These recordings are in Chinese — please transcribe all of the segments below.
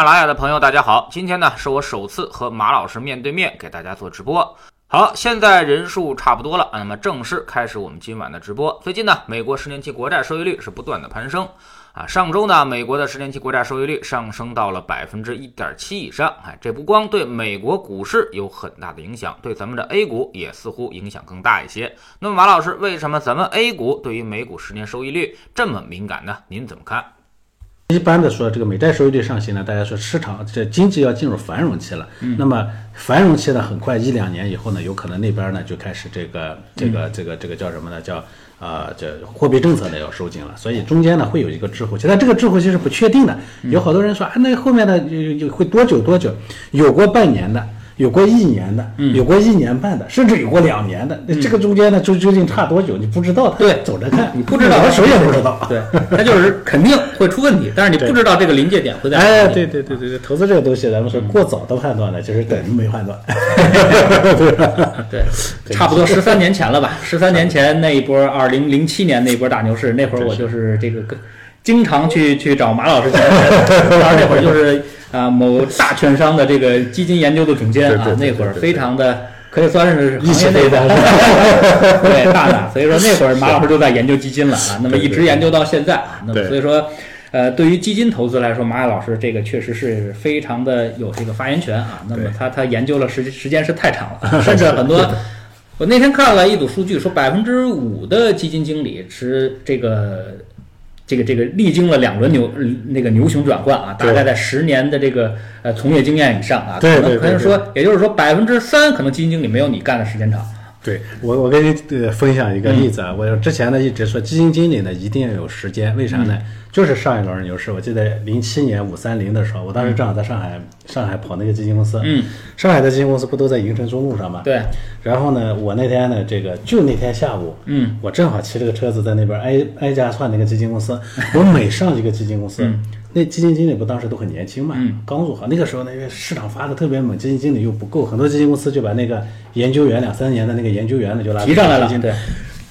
喜马拉雅的朋友，大家好！今天呢，是我首次和马老师面对面给大家做直播。好，现在人数差不多了，那么正式开始我们今晚的直播。最近呢，美国十年期国债收益率是不断的攀升啊。上周呢，美国的十年期国债收益率上升到了百分之一点七以上。哎，这不光对美国股市有很大的影响，对咱们的 A 股也似乎影响更大一些。那么马老师，为什么咱们 A 股对于美股十年收益率这么敏感呢？您怎么看？一般的说，这个美债收益率上行呢，大家说市场这经济要进入繁荣期了。那么繁荣期呢，很快一两年以后呢，有可能那边呢就开始这个这个这个这个叫什么呢？叫啊，这货币政策呢要收紧了。所以中间呢会有一个滞后期，但这个滞后期是不确定的。有好多人说啊，那后面呢会多久多久？有过半年的。有过一年的，有过一年半的，甚至有过两年的。那这个中间呢，究究竟差多久？你不知道。对，走着看，你不知道，谁也不知道。对，它就是 肯定会出问题，但是你不知道这个临界点会在哪里。哎，对对对对对，投资这个东西，咱们说过早的判断呢，就是等于没判断。对，差不多十三年前了吧？十三年前那一波，二零零七年那一波大牛市，那会儿我就是这个经常去去找马老师钱，当然那会儿就是。啊，某大券商的这个基金研究的总监啊，那会儿非常的可以算是行业内的 对大大，所以说那会儿马老师就在研究基金了啊，那么一直研究到现在啊，那么所以说，呃，对于基金投资来说，马老师这个确实是非常的有这个发言权啊，那么他他研究了时时间是太长了，甚至很多，我那天看了一组数据，说百分之五的基金经理持这个。这个这个历经了两轮牛那个牛熊转换啊，大概在十年的这个呃从业经验以上啊，可能可能说，也就是说百分之三可能基金经理没有你干的时间长。对我我跟你呃分享一个例子啊，我之前呢一直说基金经理呢一定要有时间，为啥呢？就是上一轮牛市，我记得零七年五三零的时候，我当时正好在上海，上海跑那个基金公司。嗯。上海的基金公司不都在银城中路上吗？对。然后呢，我那天呢，这个就那天下午，嗯，我正好骑着个车子在那边挨挨家串那个基金公司。我每上一个基金公司，那基金经理不当时都很年轻嘛，刚入行。那个时候呢，因为市场发的特别猛，基金经理又不够，很多基金公司就把那个研究员两三年的那个研究员呢就拉提上来了。对。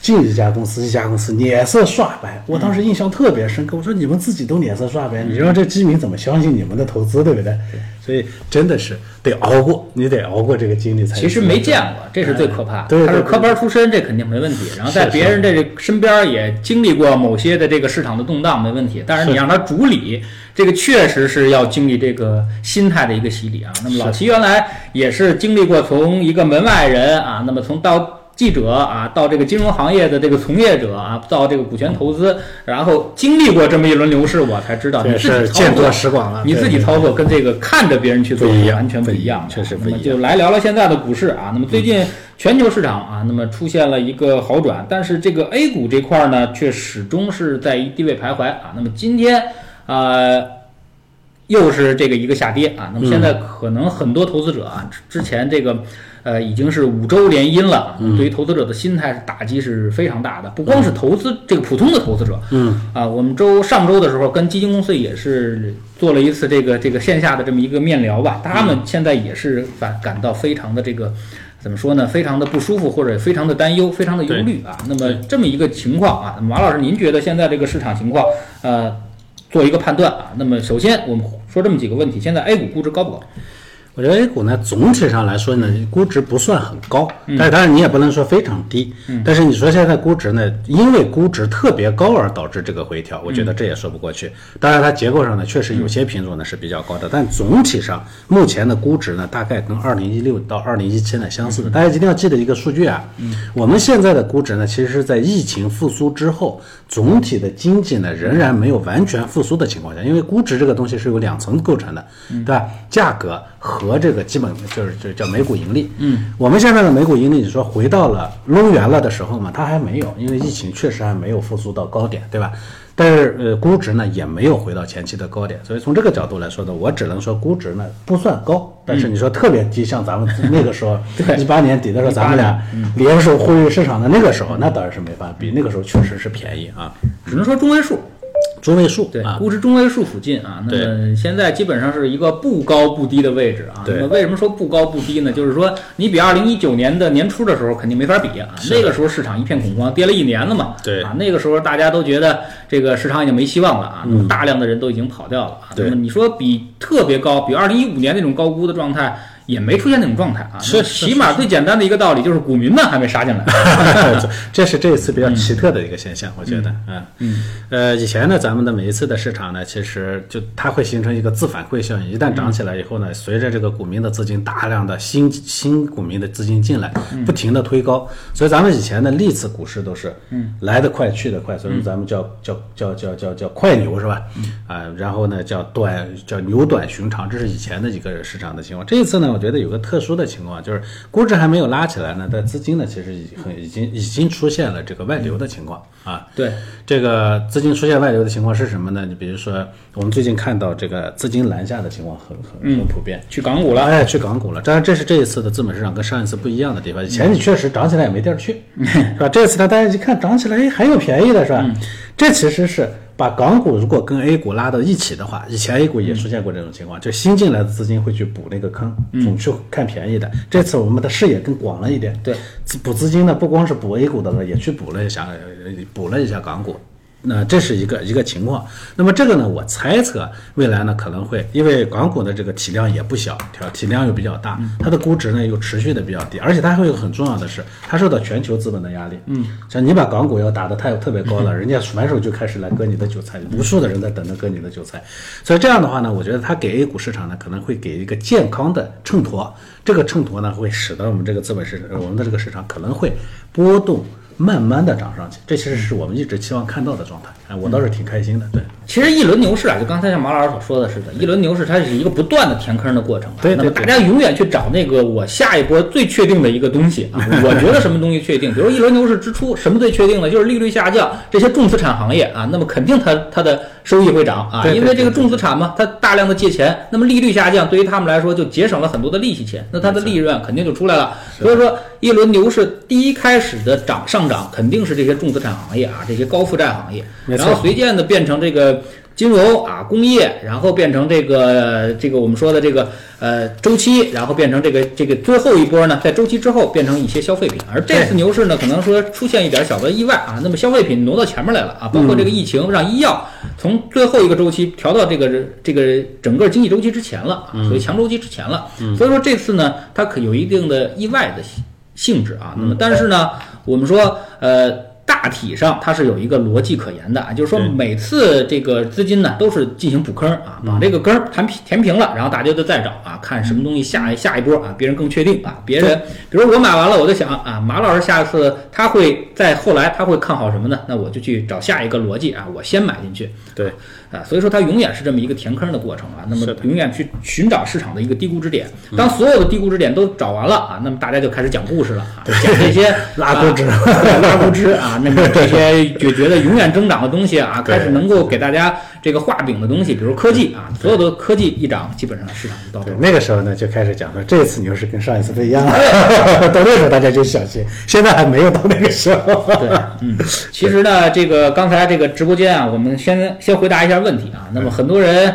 进一家公司，一家公司脸色刷白，我当时印象特别深刻。我说你们自己都脸色刷白，你让这基民怎么相信你们的投资，对不对？所以真的是得熬过，你得熬过这个经历才。其实没见过，这是最可怕的。他是科班出身，这肯定没问题。然后在别人这身边也经历过某些的这个市场的动荡，没问题。但是你让他主理，这个确实是要经历这个心态的一个洗礼啊。那么老齐原来也是经历过从一个门外人啊，那么从到。记者啊，到这个金融行业的这个从业者啊，到这个股权投资，然后经历过这么一轮牛市，我才知道你自己见多识广了。你自己操作跟这个看着别人去做完全不一样，确实不一样。就来聊聊现在的股市啊。那么最近全球市场啊，那么出现了一个好转，但是这个 A 股这块呢，却始终是在一低位徘徊啊。那么今天啊，又是这个一个下跌啊。那么现在可能很多投资者啊，之前这个。呃，已经是五周连阴了。对于投资者的心态打击是非常大的，不光是投资这个普通的投资者。嗯啊，我们周上周的时候跟基金公司也是做了一次这个这个线下的这么一个面聊吧，他们现在也是感感到非常的这个怎么说呢？非常的不舒服或者非常的担忧，非常的忧虑啊。那么这么一个情况啊，马老师，您觉得现在这个市场情况，呃，做一个判断啊？那么首先我们说这么几个问题：现在 A 股估值高不高？我觉得 A 股呢，总体上来说呢，估值不算很高，但是当然你也不能说非常低。但是你说现在估值呢，因为估值特别高而导致这个回调，我觉得这也说不过去。当然它结构上呢，确实有些品种呢是比较高的，但总体上目前的估值呢，大概跟二零一六到二零一七呢相似的。大家一定要记得一个数据啊，我们现在的估值呢，其实是在疫情复苏之后，总体的经济呢仍然没有完全复苏的情况下，因为估值这个东西是由两层构成的，对吧？价格和和这个基本就是就叫每股盈利。嗯，我们现在的每股盈利，你说回到了抡圆了的时候嘛，它还没有，因为疫情确实还没有复苏到高点，对吧？但是呃，估值呢也没有回到前期的高点，所以从这个角度来说呢，我只能说估值呢不算高，但是你说特别低，像咱们那个时候 一八年底的时候，咱们俩联手呼吁市场的那个时候，那当然是没法比，那个时候确实是便宜啊，只能说中位数。中位数对，啊，估值中位数附近啊。那么现在基本上是一个不高不低的位置啊。那么为什么说不高不低呢？就是说你比二零一九年的年初的时候肯定没法比啊，那个时候市场一片恐慌，跌了一年了嘛。对啊，那个时候大家都觉得这个市场已经没希望了啊，大量的人都已经跑掉了啊。那么你说比特别高，比二零一五年那种高估的状态。也没出现那种状态啊，是那起码最简单的一个道理 就是股民们还没杀进来。这是这一次比较奇特的一个现象，我觉得，嗯嗯，呃，以前呢，咱们的每一次的市场呢，其实就它会形成一个自反馈效应，一旦涨起来以后呢，随着这个股民的资金大量的新新股民的资金进来，不停的推高，所以咱们以前的历次股市都是，嗯，来得快去得快，所以咱们叫叫叫叫叫叫快牛是吧？啊，然后呢叫短叫牛短寻长，这是以前的一个市场的情况。这一次呢，我觉得有个特殊的情况，就是估值还没有拉起来呢，但资金呢其实已很已经已经出现了这个外流的情况啊。对，这个资金出现外流的情况是什么呢？你比如说，我们最近看到这个资金南下的情况很很很普遍。去港股了。哎，去港股了。当然，这是这一次的资本市场跟上一次不一样的地方。以前你确实涨起来也没地儿去，是吧？这次呢，大家一看涨起来，哎，还有便宜的，是吧？这其实是把港股如果跟 A 股拉到一起的话，以前 A 股也出现过这种情况，就新进来的资金会去补那个坑，总去看便宜的。这次我们的视野更广了一点，对，资补资金呢，不光是补 A 股的了，也去补了一下，呃补了一下港股。那这是一个一个情况。那么这个呢，我猜测未来呢可能会，因为港股的这个体量也不小，体体量又比较大，它的估值呢又持续的比较低，而且它还有很重要的是，它受到全球资本的压力。嗯，像你把港股要打得太特别高了，人家反手就开始来割你的韭菜，无数的人在等着割你的韭菜。所以这样的话呢，我觉得它给 A 股市场呢可能会给一个健康的衬托，这个衬托呢会使得我们这个资本市，场我们的这个市场可能会波动。慢慢的涨上去，这其实是我们一直期望看到的状态。哎，我倒是挺开心的。对，其实一轮牛市啊，就刚才像马老师所说的似的，一轮牛市它是一个不断的填坑的过程、啊。对对对那么大家永远去找那个我下一波最确定的一个东西啊，我觉得什么东西确定？比如一轮牛市之初，什么最确定呢？就是利率下降，这些重资产行业啊，那么肯定它它的收益会涨啊，因为这个重资产嘛，它大量的借钱，那么利率下降，对于他们来说就节省了很多的利息钱，那它的利润肯定就出来了。所以说，一轮牛市第一开始的涨上涨，肯定是这些重资产行业啊，这些高负债行业，然后随渐的变成这个金融啊、工业，然后变成这个这个我们说的这个呃周期，然后变成这个这个最后一波呢，在周期之后变成一些消费品。而这次牛市呢，可能说出现一点小的意外啊，那么消费品挪到前面来了啊，包括这个疫情让医药从最后一个周期调到这个这个整个经济周期之前了啊，所以强周期之前了。所以说这次呢，它可有一定的意外的性性质啊。那么但是呢，我们说呃。大体上它是有一个逻辑可言的啊，就是说每次这个资金呢都是进行补坑啊，把这个坑填平填平了，然后大家就再找啊，看什么东西下下一波啊，别人更确定啊，别人比如我买完了，我就想啊，马老师下一次他会在后来他会看好什么呢？那我就去找下一个逻辑啊，我先买进去。对，啊，所以说它永远是这么一个填坑的过程啊，那么永远去寻找市场的一个低估值点，当所有的低估值点都找完了啊，那么大家就开始讲故事了啊，讲这些 拉估值拉估值啊，那么这些就觉得永远增长的东西啊，开始能够给大家这个画饼的东西，比如科技啊，所有的科技一涨，基本上市场就到头，。那个时候呢就开始讲说这次牛市跟上一次不一样了，到那时候大家就小心，现在还没有到那个时候。对，嗯，其实呢，这个刚才这个直播间啊，我们先先回答一下问题啊。那么很多人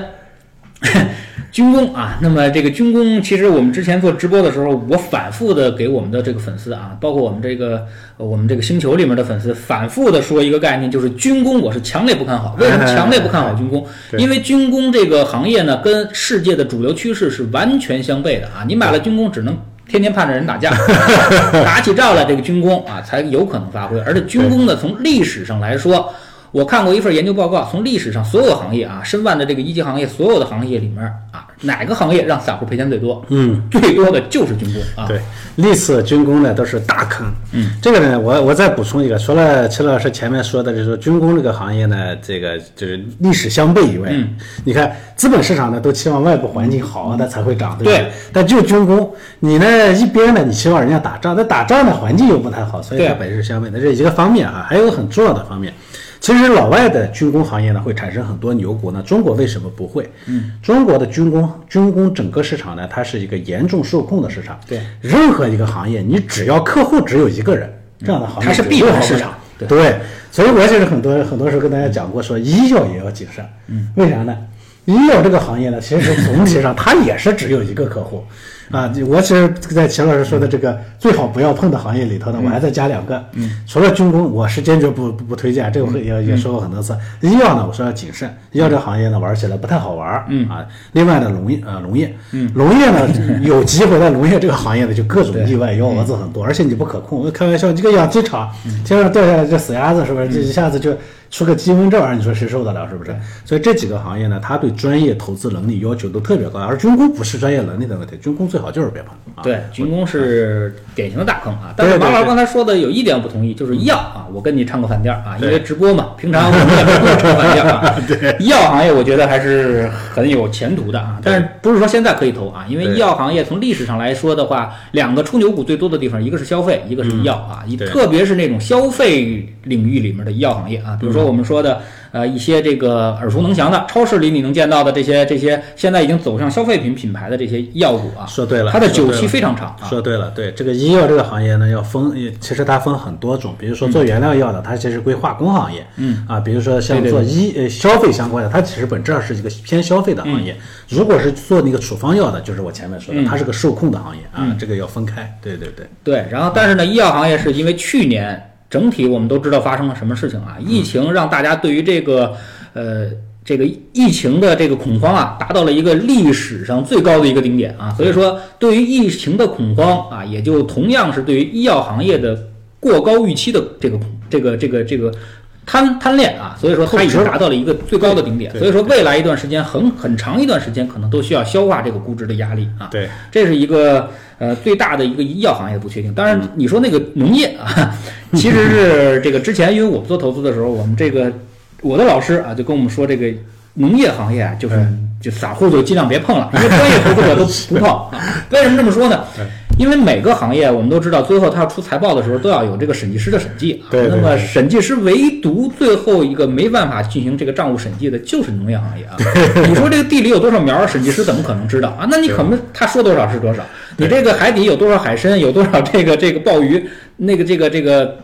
军工啊，那么这个军工，其实我们之前做直播的时候，我反复的给我们的这个粉丝啊，包括我们这个呃我们这个星球里面的粉丝，反复的说一个概念，就是军工我是强烈不看好。为什么强烈不看好军工？因为军工这个行业呢，跟世界的主流趋势是完全相悖的啊。你买了军工，只能天天盼着人打架，打起仗来，这个军工啊才有可能发挥。而且军工呢，从历史上来说，我看过一份研究报告，从历史上所有行业啊，申万的这个一级行业，所有的行业里面啊，哪个行业让散户赔钱最多？嗯，最多的就是军工啊。对，历次军工呢都是大坑。嗯，这个呢，我我再补充一个，除了齐老师前面说的，就是说军工这个行业呢，这个就是历史相悖以外，嗯，你看资本市场呢都期望外部环境好，它才会涨，对不对？但就军工，你呢一边呢你期望人家打仗，那打仗的环境又不太好，所以它本质相悖的，这是一个方面啊，还有个很重要的方面。其实老外的军工行业呢会产生很多牛股那，中国为什么不会？嗯，中国的军工军工整个市场呢，它是一个严重受控的市场。对，任何一个行业，你只要客户只有一个人，这样的行业它是闭环市场。对，所以我其实很多很多时候跟大家讲过，说医药也要谨慎。嗯，为啥呢？医药这个行业呢，其实总体上它也是只有一个客户。啊，我其实，在钱老师说的这个最好不要碰的行业里头呢，我还再加两个。嗯，除了军工，我是坚决不不不推荐，这个会也也说过很多次。医药呢，我说要谨慎，医药这个行业呢，玩起来不太好玩。嗯啊，另外呢，农业呃农业，嗯，农业呢 有机会在农业这个行业呢，就各种意外幺蛾子很多，而且你不可控。开玩笑，这个养鸡场天上掉下来这死鸭子，是不是？这一下子就。出个鸡瘟这玩意儿，你说谁受得了？是不是？所以这几个行业呢，它对专业投资能力要求都特别高。而军工不是专业能力的问题，军工最好就是别碰。对，军工是典型的大坑啊。但是马老师刚才说的有一点我不同意，就是医药啊，我跟你唱个反调啊，因为直播嘛，平常我们也不唱反调啊。对，医药行业我觉得还是很有前途的啊。但是不是说现在可以投啊？因为医药行业从历史上来说的话，两个出牛股最多的地方，一个是消费，一个是医药啊。特别是那种消费领域里面的医药行业啊，比如说我们说的。呃，一些这个耳熟能详的超市里你能见到的这些这些，现在已经走向消费品品牌的这些医药股啊，说对了，它的久期非常长。说对了，对这个医药这个行业呢，要分，其实它分很多种，比如说做原料药的，它其实归化工行业，嗯啊，比如说像做医呃消费相关的，它其实本质上是一个偏消费的行业。如果是做那个处方药的，就是我前面说的，它是个受控的行业啊，这个要分开。对对对对，然后但是呢，医药行业是因为去年整体我们都知道发生了什么事情啊，疫情让大家对于这个。呃，这个疫情的这个恐慌啊，达到了一个历史上最高的一个顶点啊，所以说对于疫情的恐慌啊，也就同样是对于医药行业的过高预期的这个这个这个这个贪贪恋啊，所以说它已经达到了一个最高的顶点，所以说未来一段时间很很长一段时间可能都需要消化这个估值的压力啊，对，这是一个呃最大的一个医药行业的不确定。当然你说那个农业啊，其实是这个之前因为我们做投资的时候，我们这个。我的老师啊，就跟我们说，这个农业行业啊，就是就散户就尽量别碰了，因为专业投资者都不碰啊。为什么这么说呢？因为每个行业我们都知道，最后他要出财报的时候，都要有这个审计师的审计啊。那么审计师唯独最后一个没办法进行这个账务审计的，就是农业行业啊。你说这个地里有多少苗，审计师怎么可能知道啊？那你可能他说多少是多少。你这个海底有多少海参，有多少这个这个鲍鱼，那个这个这个。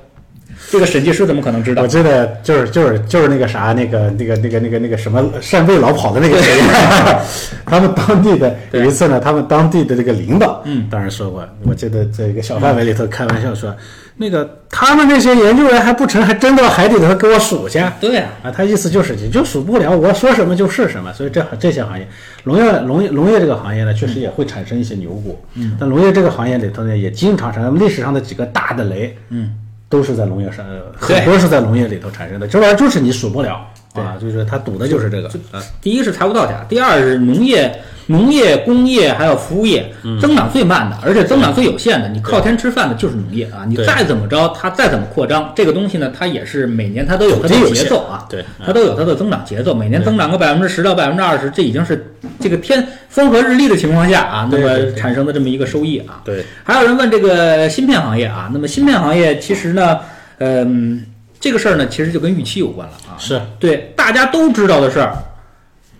这个审计师怎么可能知道？我记得就是就是就是那个啥，那个那个那个那个那个什么扇贝老跑的那个谁，他们当地的有一次呢，他们当地的这个领导，嗯，当然说过，我记得在一个小范围里头开玩笑说，那个他们那些研究员还不成，还真到海底头给我数去？对呀，啊，他意思就是你就数不了，我说什么就是什么，所以这这些行业，农业农业农业这个行业呢，确实也会产生一些牛股，嗯，但农业这个行业里头呢，也经常产生历史上的几个大的雷，嗯。都是在农业上，很多是在农业里头产生的。这玩意儿就是你数不了啊，就是它赌的就是这个。第一是财务造假，第二是农业、农业、工业还有服务业增长最慢的，而且增长最有限的。你靠天吃饭的就是农业啊！你再怎么着，它再怎么扩张，这个东西呢，它也是每年它都有它的节奏啊。对，它都有它的增长节奏，每年增长个百分之十到百分之二十，这已经是这个天。风和日丽的情况下啊，那么产生的这么一个收益啊。对，还有人问这个芯片行业啊，那么芯片行业其实呢，嗯，这个事儿呢，其实就跟预期有关了啊。是对大家都知道的事儿。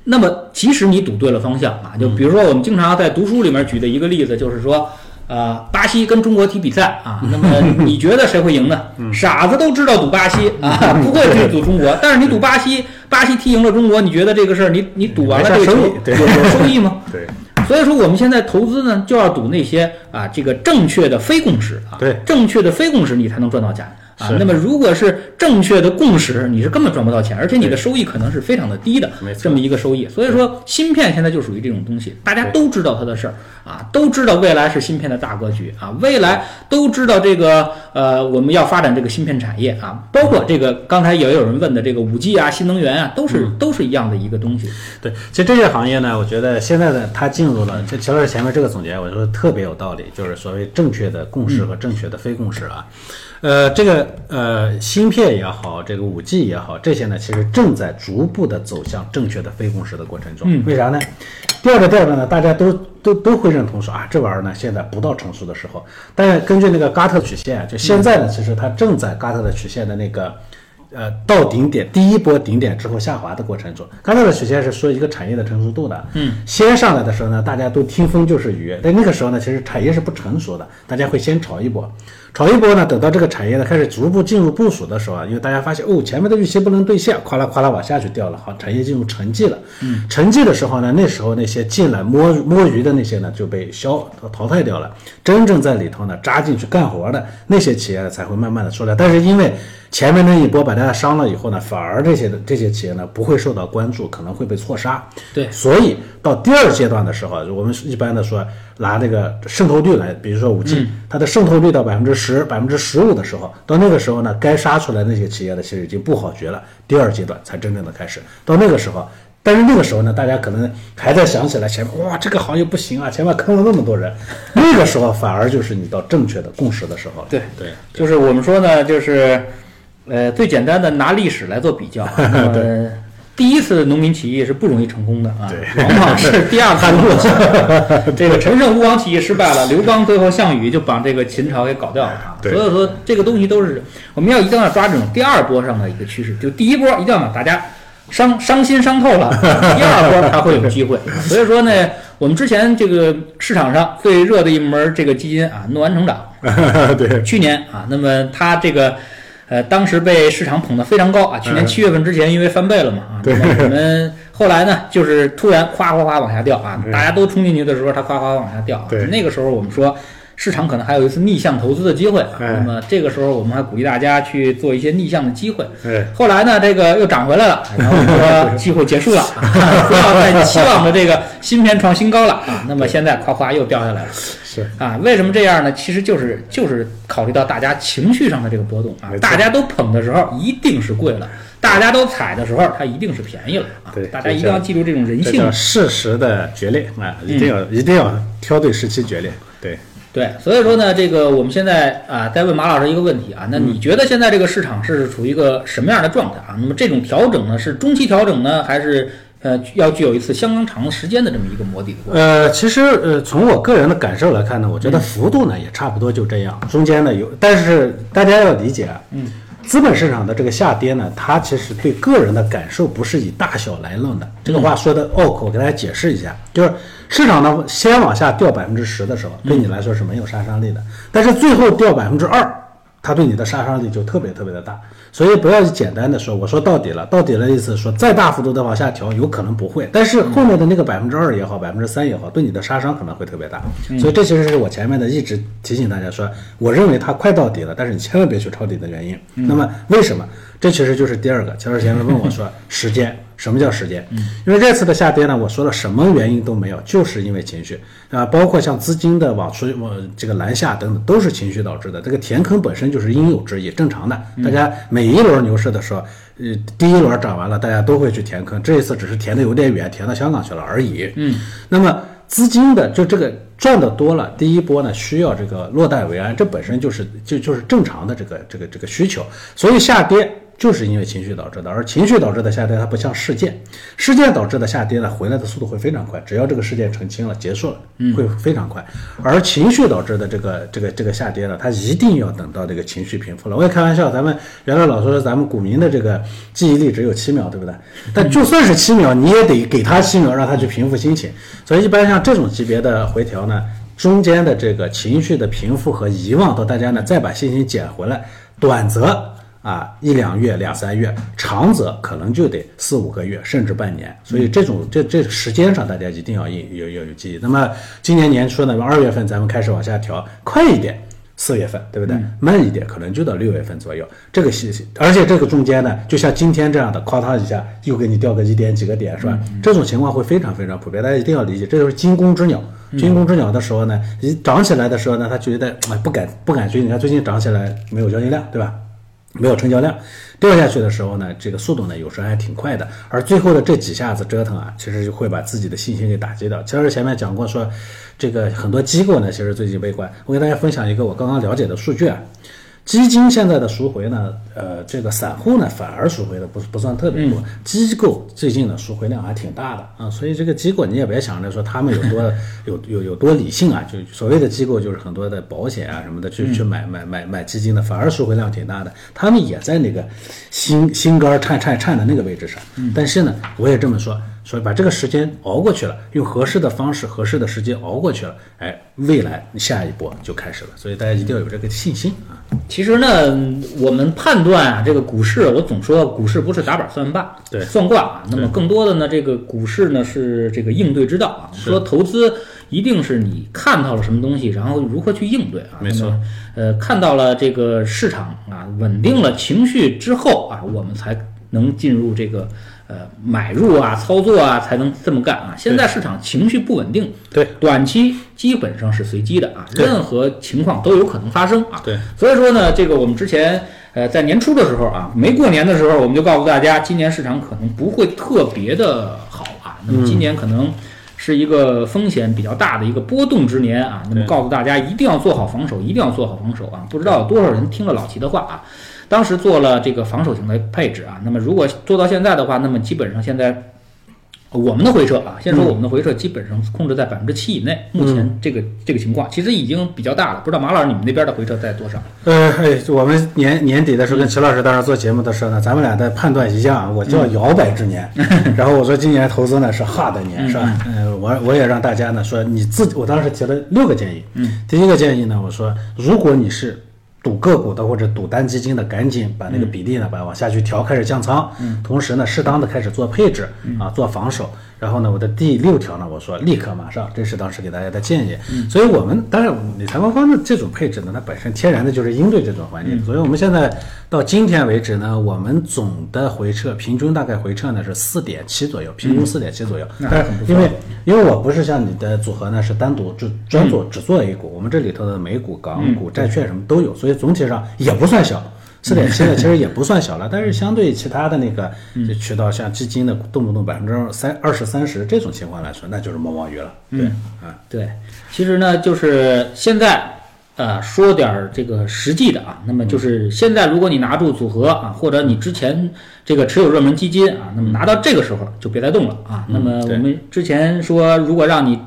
那么即使你赌对了方向啊，就比如说我们经常在读书里面举的一个例子，就是说。呃，巴西跟中国踢比赛啊，那么你觉得谁会赢呢？傻子都知道赌巴西啊，不会去赌中国。但是你赌巴西，巴西踢赢了中国，你觉得这个事儿，你你赌完了这个球有有收益吗？对。所以说我们现在投资呢，就要赌那些啊，这个正确的非共识啊，对，正确的非共识你才能赚到钱。啊，那么如果是正确的共识，你是根本赚不到钱，而且你的收益可能是非常的低的，这么一个收益。所以说，芯片现在就属于这种东西，大家都知道它的事儿啊，都知道未来是芯片的大格局啊，未来都知道这个呃，我们要发展这个芯片产业啊，包括这个刚才也有人问的这个五 G 啊、新能源啊，都是都是一样的一个东西。对，其实这些行业呢，我觉得现在呢，它进入了，就乔老师前面这个总结，我觉得特别有道理，就是所谓正确的共识和正确的非共识啊。呃，这个呃，芯片也好，这个五 G 也好，这些呢，其实正在逐步的走向正确的非共识的过程中。为啥呢？第二个调调呢，大家都都都会认同说啊，这玩意儿呢，现在不到成熟的时候。但是根据那个嘎特曲线，就现在呢，其实它正在嘎特的曲线的那个呃到顶点，第一波顶点之后下滑的过程中。嘎特的曲线是说一个产业的成熟度的。嗯。先上来的时候呢，大家都听风就是雨，但那个时候呢，其实产业是不成熟的，大家会先炒一波。炒一波呢，等到这个产业呢开始逐步进入部署的时候啊，因为大家发现哦，前面的预期不能兑现，哗啦哗啦往下去掉了，好，产业进入沉寂了。嗯，沉寂的时候呢，那时候那些进来摸摸鱼的那些呢就被消淘汰掉了，真正在里头呢扎进去干活的那些企业呢才会慢慢的出来。但是因为前面那一波把大家伤了以后呢，反而这些的这些企业呢不会受到关注，可能会被错杀。对，所以到第二阶段的时候，我们一般的说拿这个渗透率来，比如说五 G，、它的渗透率到百分之十、百分之十五的时候，到那个时候呢，该杀出来那些企业呢，其实已经不好局了。第二阶段才真正的开始，到那个时候。但是那个时候呢，大家可能还在想起来前面哇，这个行业不行啊，前面坑了那么多人。那个时候反而就是你到正确的共识的时候了。对对，就是我们说呢，就是呃，最简单的拿历史来做比较 呃。第一次农民起义是不容易成功的啊，往往是第二次农民起义。这个陈胜吴广起义失败了，刘邦最后项羽就把这个秦朝给搞掉了啊。所以说这个东西都是我们要一定要抓这种第二波上的一个趋势，就第一波一定要把大家。伤伤心伤透了，第二波才会有机会。所以说呢，我们之前这个市场上最热的一门这个基金啊，诺安成长，对，去年啊，那么它这个呃，当时被市场捧得非常高啊。去年七月份之前，因为翻倍了嘛啊，我们后来呢，就是突然夸夸夸往下掉啊，大家都冲进去的时候，它夸夸往下掉啊。对那个时候我们说。市场可能还有一次逆向投资的机会那么这个时候我们还鼓励大家去做一些逆向的机会。哎，后来呢，这个又涨回来了，然后说机会结束了，啊不要再期望着这个芯片创新高了啊。那么现在夸夸又掉下来了，是。啊，为什么这样呢？其实就是就是考虑到大家情绪上的这个波动啊。大家都捧的时候一定是贵了，大家都踩的时候它一定是便宜了啊。对。大家一定要记住这种人这性叫适时的决裂啊，一定要、一定要挑对时期决裂。对，对，所以说呢，这个我们现在啊，再问马老师一个问题啊，那你觉得现在这个市场是处于一个什么样的状态啊？那么这种调整呢，是中期调整呢，还是呃要具有一次相当长时间的这么一个磨底的过程？呃，其实呃，从我个人的感受来看呢，我觉得幅度呢也差不多就这样，中间呢有，但是大家要理解啊，嗯，资本市场的这个下跌呢，它其实对个人的感受不是以大小来论的。这个话说的拗口，我给大家解释一下，就是市场呢先往下掉百分之十的时候，对你来说是没有杀伤力的，但是最后掉百分之二。它对你的杀伤力就特别特别的大，所以不要简单的说，我说到底了，到底的意思说再大幅度的往下调，有可能不会，但是后面的那个百分之二也好，百分之三也好，对你的杀伤可能会特别大，所以这其实是我前面的一直提醒大家说，我认为它快到底了，但是你千万别去抄底的原因。那么为什么？这其实就是第二个，乔治前面问我说 时间。什么叫时间？因为这次的下跌呢，我说了什么原因都没有，就是因为情绪啊，包括像资金的往出往这个南下等等，都是情绪导致的。这个填坑本身就是应有之义，正常的。大家每一轮牛市的时候，呃，第一轮涨完了，大家都会去填坑，这一次只是填的有点远，填到香港去了而已。嗯，那么资金的就这个赚的多了，第一波呢需要这个落袋为安，这本身就是就就是正常的这个这个这个需求，所以下跌。就是因为情绪导致的，而情绪导致的下跌，它不像事件，事件导致的下跌呢，回来的速度会非常快，只要这个事件澄清了、结束了，会非常快。而情绪导致的这个这个这个下跌呢，它一定要等到这个情绪平复了。我也开玩笑，咱们原来老说咱们股民的这个记忆力只有七秒，对不对？但就算是七秒，你也得给他七秒，让他去平复心情。所以一般像这种级别的回调呢，中间的这个情绪的平复和遗忘，到大家呢再把信心捡回来，短则。啊，一两月、两三月，长则可能就得四五个月，甚至半年。所以这种这这时间上，大家一定要有有有有记忆。那么今年年初呢，二月份咱们开始往下调，快一点四月份，对不对？慢一点可能就到六月份左右。这个信息，而且这个中间呢，就像今天这样的，哐当一下又给你掉个一点几个点，是吧？这种情况会非常非常普遍，大家一定要理解，这就是惊弓之鸟。惊弓之鸟的时候呢，一涨起来的时候呢，他觉得哎不敢不敢追。你看最近涨起来没有交易量，对吧？没有成交量，掉下去的时候呢，这个速度呢有时候还挺快的，而最后的这几下子折腾啊，其实就会把自己的信心给打击掉。其实前面讲过说，这个很多机构呢，其实最近悲观。我给大家分享一个我刚刚了解的数据啊，基金现在的赎回呢，呃，这个散户呢反而赎回的不不算特别多，机构最近的赎回量还挺大的啊，所以这个机构你也别想着说他们有多 有有有多理性啊，就所谓的机构就是很多的保险啊什么的去去买买买买基金的，反而赎回量挺大的，他们也在那个心心肝颤颤颤的那个位置上，但是呢，我也这么说。所以把这个时间熬过去了，用合适的方式、合适的时间熬过去了，哎，未来下一波就开始了。所以大家一定要有这个信心啊。其实呢，我们判断啊，这个股市，我总说股市不是打板算罢，对算卦啊。那么更多的呢，这个股市呢是这个应对之道啊。说投资一定是你看到了什么东西，然后如何去应对啊。没错。呃，看到了这个市场啊稳定了情绪之后啊，我们才能进入这个呃买入啊操作啊，才能这么干啊。现在市场情绪不稳定，对，短期基本上是随机的啊，任何情况都有可能发生啊。对，所以说呢，这个我们之前呃在年初的时候啊，没过年的时候，我们就告诉大家，今年市场可能不会特别的好啊。那么今年可能是一个风险比较大的一个波动之年啊。那么告诉大家一定要做好防守，一定要做好防守啊。不知道有多少人听了老齐的话啊，当时做了这个防守型的配置啊。那么如果做到现在的话，那么基本上现在。我们的回撤啊，先说我们的回撤基本上控制在百分之七以内，目前这个这个情况其实已经比较大了。不知道马老师你们那边的回撤在多少？呃，哎，我们年年底的时候跟齐老师当时做节目的时候呢，咱们俩的判断一样啊，我叫摇摆之年，然后我说今年投资呢是 hard 年，是吧？呃，我我也让大家呢说你自己，我当时提了六个建议，嗯，第一个建议呢，我说如果你是赌个股的或者赌单基金的，赶紧把那个比例呢，把它往下去调，开始降仓，嗯，同时呢，适当的开始做配置，啊，做防守。然后呢，我的第六条呢，我说立刻马上，这是当时给大家的建议。所以我们当然理财官方的这种配置呢，它本身天然的就是应对这种环境。所以我们现在到今天为止呢，我们总的回撤平均大概回撤呢是四点七左右，平均四点七左右。那但是因为因为我不是像你的组合呢是单独只专做只做 A 股，我们这里头的美股、港股、债券什么都有，所以总体上也不算小。四点七的，其实也不算小了，但是相对其他的那个这渠道，像基金的动不动百分之三、二十、三十这种情况来说，那就是毛毛雨了。对，啊，对，其实呢，就是现在呃说点儿这个实际的啊，那么就是现在如果你拿住组合啊，或者你之前这个持有热门基金啊，那么拿到这个时候就别再动了啊。那么我们之前说，如果让你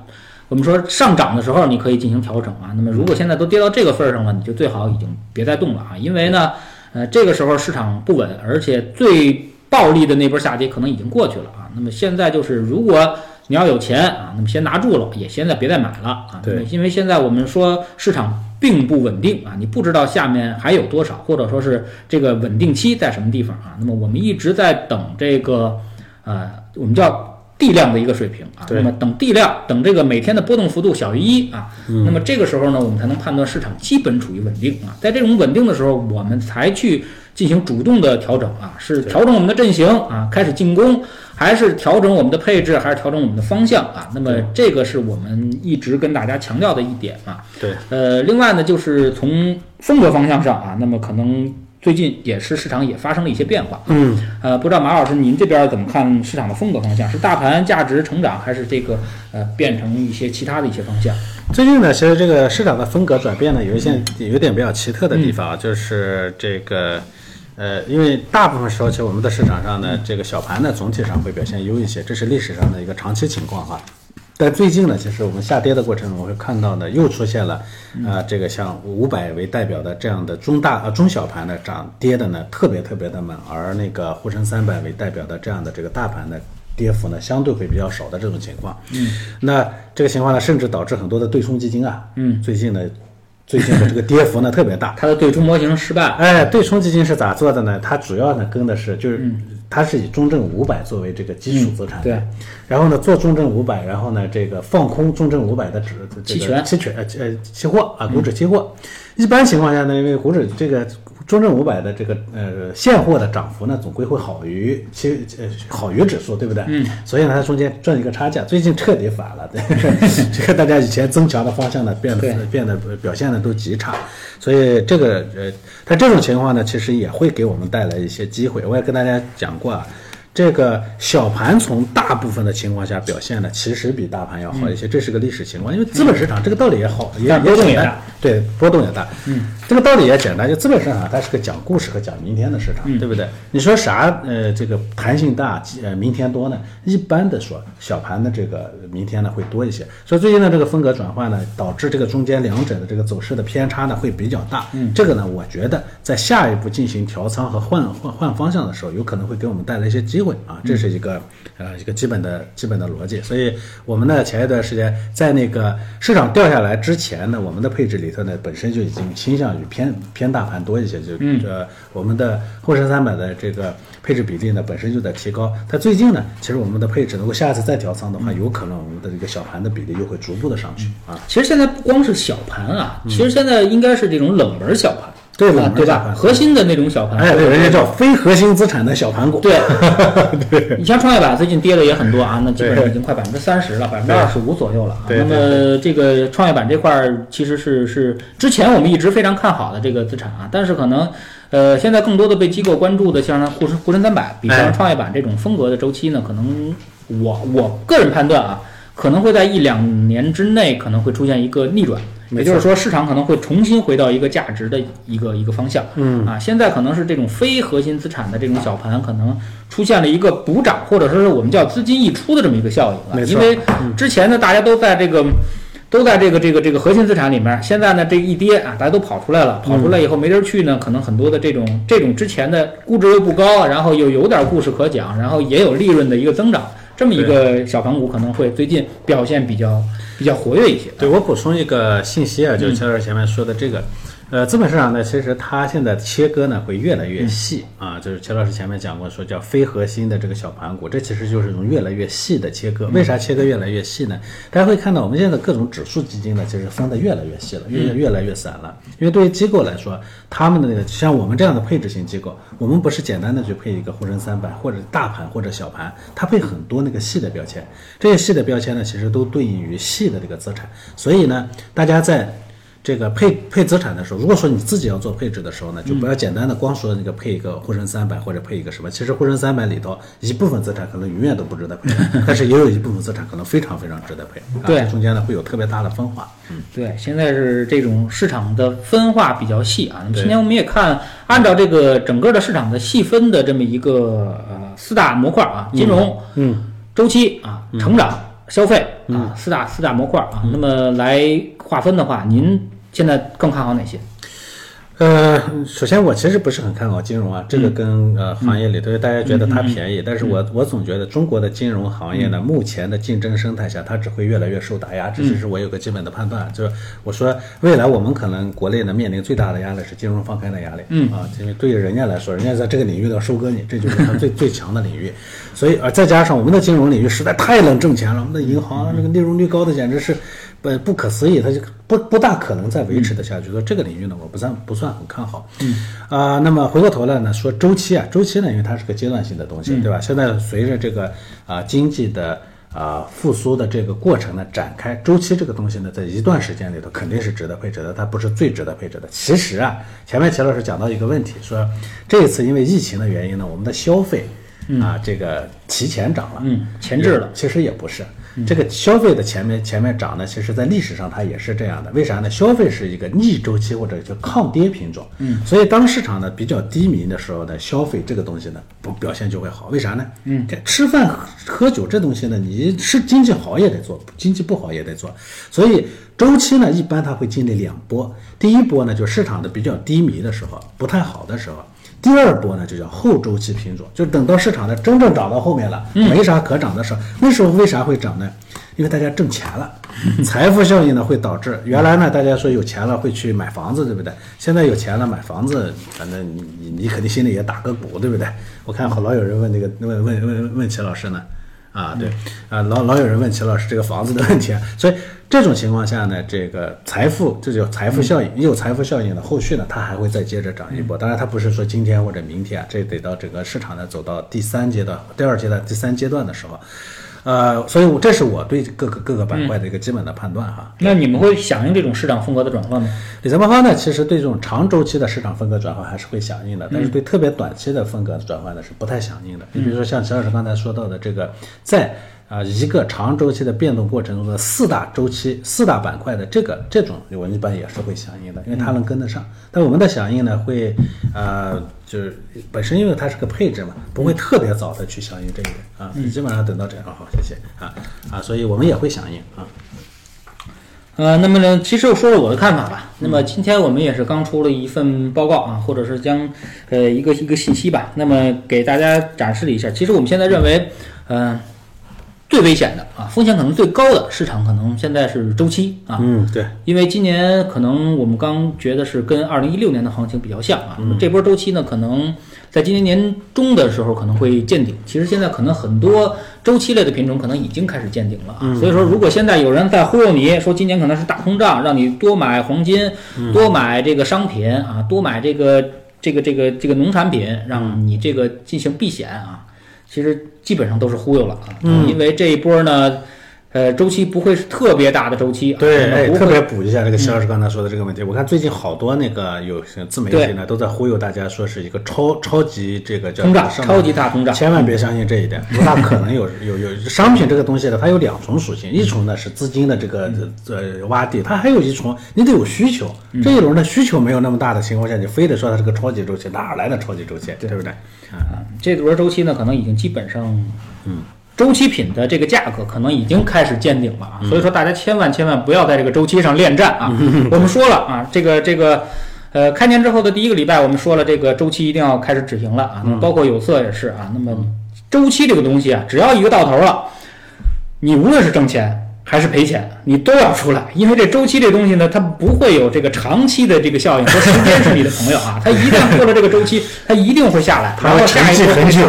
我们说上涨的时候，你可以进行调整啊。那么如果现在都跌到这个份儿上了，你就最好已经别再动了啊，因为呢，呃，这个时候市场不稳，而且最暴力的那波下跌可能已经过去了啊。那么现在就是如果你要有钱啊，那么先拿住了，也现在别再买了啊。对因为现在我们说市场并不稳定啊，你不知道下面还有多少，或者说是这个稳定期在什么地方啊。那么我们一直在等这个呃，我们叫。地量的一个水平啊，那么等地量，等这个每天的波动幅度小于一啊，那么这个时候呢，我们才能判断市场基本处于稳定啊。在这种稳定的时候，我们才去进行主动的调整啊，是调整我们的阵型啊，开始进攻，还是调整我们的配置，还是调整我们的方向啊？那么这个是我们一直跟大家强调的一点啊。对，呃，另外呢，就是从风格方向上啊，那么可能最近也是市场也发生了一些变化。嗯，呃，不知道马老师您这边怎么看市场的风格方向？是大盘价值成长，还是这个呃变成一些其他的一些方向？最近呢，其实这个市场的风格转变呢，有一些有点比较奇特的地方啊，就是这个。呃，因为大部分时候，其实我们的市场上呢，这个小盘呢总体上会表现优一些，这是历史上的一个长期情况哈。但最近呢，其实我们下跌的过程中，我会看到呢，又出现了，呃，这个像五百为代表的这样的中大呃中小盘的涨跌的呢，特别特别的猛，而那个沪深三百为代表的这样的这个大盘的跌幅呢，相对会比较少的这种情况。嗯，那这个情况呢，甚至导致很多的对冲基金啊，嗯，最近呢，最近的这个跌幅呢特别大。它的对冲模型失败，哎，对冲基金是咋做的呢？它主要呢跟的是就是。它是以中证五百作为这个基础资产，嗯对，然后呢做中证五百，然后呢这个放空中证五百的指这个期权。期权呃呃期货啊股指期货，一般情况下呢，因为股指这个中证五百的这个呃现货的涨幅呢总归会好于其呃好于指数，对不对？嗯，所以呢它中间赚一个差价，最近彻底反了，对，这个大家以前增强的方向呢变得变得表现的都极差，所以这个呃，它这种情况呢，其实也会给我们带来一些机会。我也跟大家讲过啊，这个小盘从大部分的情况下表现呢，其实比大盘要好一些，这是个历史情况。因为资本市场这个道理也好，也但波动也简单大，对，波动也大。嗯，这个道理也简单，就资本市场它是个讲故事和讲明天的市场，对不对？你说啥？呃，这个弹性大，呃，明天多呢？一般的说，小盘的这个明天呢会多一些。所以最近的这个风格转换呢，导致这个中间两者的这个走势的偏差呢会比较大。嗯，这个呢，我觉得在下一步进行调仓和换换换方向的时候，有可能会给我们带来一些机会。会啊，这是一个呃一个基本的基本的逻辑。所以我们呢前一段时间在那个市场掉下来之前呢，我们的配置里头呢本身就已经倾向于偏偏大盘多一些，就呃我们的沪深三百的这个配置比例呢本身就在提高。它最近呢，其实我们的配置如果下一次再调仓的话，有可能我们的这个小盘的比例又会逐步的上去啊。其实现在不光是小盘啊，其实现在应该是这种冷门小盘。对吧？对吧？核心的那种小盘，哎，对，人家叫非核心资产的小盘股。对，对你像创业板最近跌的也很多啊，那基本上已经快百分之三十了，百分之二十五左右了啊。那么这个创业板这块儿其实是是之前我们一直非常看好的这个资产啊，但是可能呃现在更多的被机构关注的，像沪深沪深三百，比哎像创业板这种风格的周期呢，可能我我个人判断啊，可能会在一两年之内可能会出现一个逆转。没也就是说，市场可能会重新回到一个价值的一个一个方向。嗯啊，现在可能是这种非核心资产的这种小盘，可能出现了一个补涨，或者说是我们叫资金溢出的这么一个效应啊。因为之前呢，大家都在这个。都在这个这个这个核心资产里面，现在呢这一跌啊，大家都跑出来了，跑出来以后没地儿去呢，可能很多的这种这种之前的估值又不高，然后又有点故事可讲，然后也有利润的一个增长，这么一个小盘股可能会最近表现比较比较活跃一些。对我补充一个信息啊，就是邱老师前面说的这个，呃，资本市场呢，其实它现在切割呢会越来越细啊，就是钱老师前面讲过，说叫非核心的这个小盘股，这其实就是一种越来越细的切割。为啥切割越来越细呢？大家会看到我们现在各种指数基金呢，其实分的越来越细了，越越来越散了。因为对于机构来说，他们的那个像我们这样的配置型机构，我们不是简单的去配一个沪深三百或者大盘或者小盘，它配很多那个细的标签。这些细的标签呢，其实都对应于细的这个资产。所以呢，大家在这个配配资产的时候，如果说你自己要做配置的时候呢，就不要简单的光说那个配一个沪深三百或者配一个什么。其实沪深三百里头一部分资产可能永远都不值得配，但是也有一部分资产可能非常非常值得配。啊、对这中间呢会有特别大的分化。嗯，对，现在是这种市场的分化比较细啊。那么今天我们也看，按照这个整个的市场的细分的这么一个呃四大模块啊，金融、嗯，周期啊、成长、消费啊四大四大模块啊。那么来划分的话，您现在更看好哪些？呃，首先我其实不是很看好金融啊，这个跟呃行业里头大家觉得它便宜，但是我我总觉得中国的金融行业呢，目前的竞争生态下，它只会越来越受打压，这只是我有个基本的判断，就是我说未来我们可能国内呢面临最大的压力是金融放开的压力，嗯。啊，因为对于人家来说，人家在这个领域要收割你，这就是它最 最强的领域，所以呃再加上我们的金融领域实在太能挣钱了，我们的银行啊那个利润率高的简直是。不不可思议，它就不不大可能再维持的下去。说这个领域呢，我不算不算很看好。嗯啊、那么回过头来呢，说周期啊，周期呢，因为它是个阶段性的东西，对吧？现在随着这个啊、经济的啊、复苏的这个过程呢展开，周期这个东西呢，在一段时间里头肯定是值得配置的，它不是最值得配置的。其实啊，前面钱老师讲到一个问题，说这一次因为疫情的原因呢，我们的消费啊、这个提前涨了，嗯，前置了。其实也不是，这个消费的前面前面涨呢，其实在历史上它也是这样的。为啥呢？消费是一个逆周期或者叫抗跌品种，嗯，所以当市场呢比较低迷的时候呢，消费这个东西呢不表现就会好。为啥呢？嗯，这吃饭喝喝酒这东西呢，你是经济好也得做，经济不好也得做。所以周期呢，一般它会经历两波，第一波呢，就市场的比较低迷的时候，不太好的时候。第二波呢，就叫后周期品种，就等到市场呢真正涨到后面了，没啥可涨的时候，那时候为啥会涨呢？因为大家挣钱了，财富效应呢会导致原来呢大家说有钱了会去买房子，对不对？现在有钱了买房子，反正你你你肯定心里也打个鼓，对不对？我看好老有人问那个问问问问齐老师呢。啊，对，啊，老老有人问齐老师这个房子的问题啊，所以这种情况下呢，这个财富这就财富效应，也有财富效应的后续呢，它还会再接着涨一波。当然，它不是说今天或者明天啊，这得到整个市场呢走到第三阶段、第二阶段、第三阶段的时候，呃，所以我这是我对各个各个板块的一个基本的判断哈。那你们会响应这种市场风格的转换吗？理财魔方呢，其实对这种长周期的市场风格转换还是会响应的，但是对特别短期的风格转换呢是不太响应的。你比如说像齐老师刚才说到的这个，在啊、一个长周期的变动过程中的四大周期、四大板块的这个这种，我一般也是会响应的，因为它能跟得上。但我们的响应呢，会呃，就是本身因为它是个配置嘛，不会特别早的去响应这一点啊，基本上等到这样好，谢谢啊啊，所以我们也会响应啊。呃，那么呢，其实我说说我的看法吧。那么今天我们也是刚出了一份报告啊，或者是将呃一个一个信息吧，那么给大家展示了一下。其实我们现在认为，嗯、最危险的啊，风险可能最高的市场可能现在是周期啊，嗯，对，因为今年可能我们刚觉得是跟二零一六年的行情比较像啊，这波周期呢，可能在今年年中的时候可能会见顶。其实现在可能很多周期类的品种可能已经开始见顶了啊，所以说如果现在有人在忽悠你说今年可能是大通胀，让你多买黄金，多买这个商品啊，多买这个这个这个这个农产品，让你这个进行避险啊，其实基本上都是忽悠了啊，因为这一波呢。呃，周期不会是特别大的周期啊，对，哎，特别补一下这个肖老师刚才说的这个问题。我看最近好多那个有些自媒体呢，都在忽悠大家说是一个超超级这个叫通胀，超级大通胀。千万别相信这一点，不大可能有有有商品这个东西呢，它有两重属性，一重呢是资金的这个呃洼地，它还有一重你得有需求。这一轮的需求没有那么大的情况下，你非得说它是个超级周期，哪来的超级周期？对不对？啊，这轮周期呢，可能已经基本上，嗯，周期品的这个价格可能已经开始见顶了啊，所以说大家千万千万不要在这个周期上恋战啊。我们说了啊，这个这个。呃，开年之后的第一个礼拜，我们说了这个周期一定要开始止盈了啊，那么包括有色也是啊。那么周期这个东西啊，只要一个到头了，你无论是挣钱还是赔钱，你都要出来，因为这周期这东西呢，它不会有这个长期的这个效应，说时间是你的朋友啊，它一旦过了这个周期，它一定会下来，然后下一波很久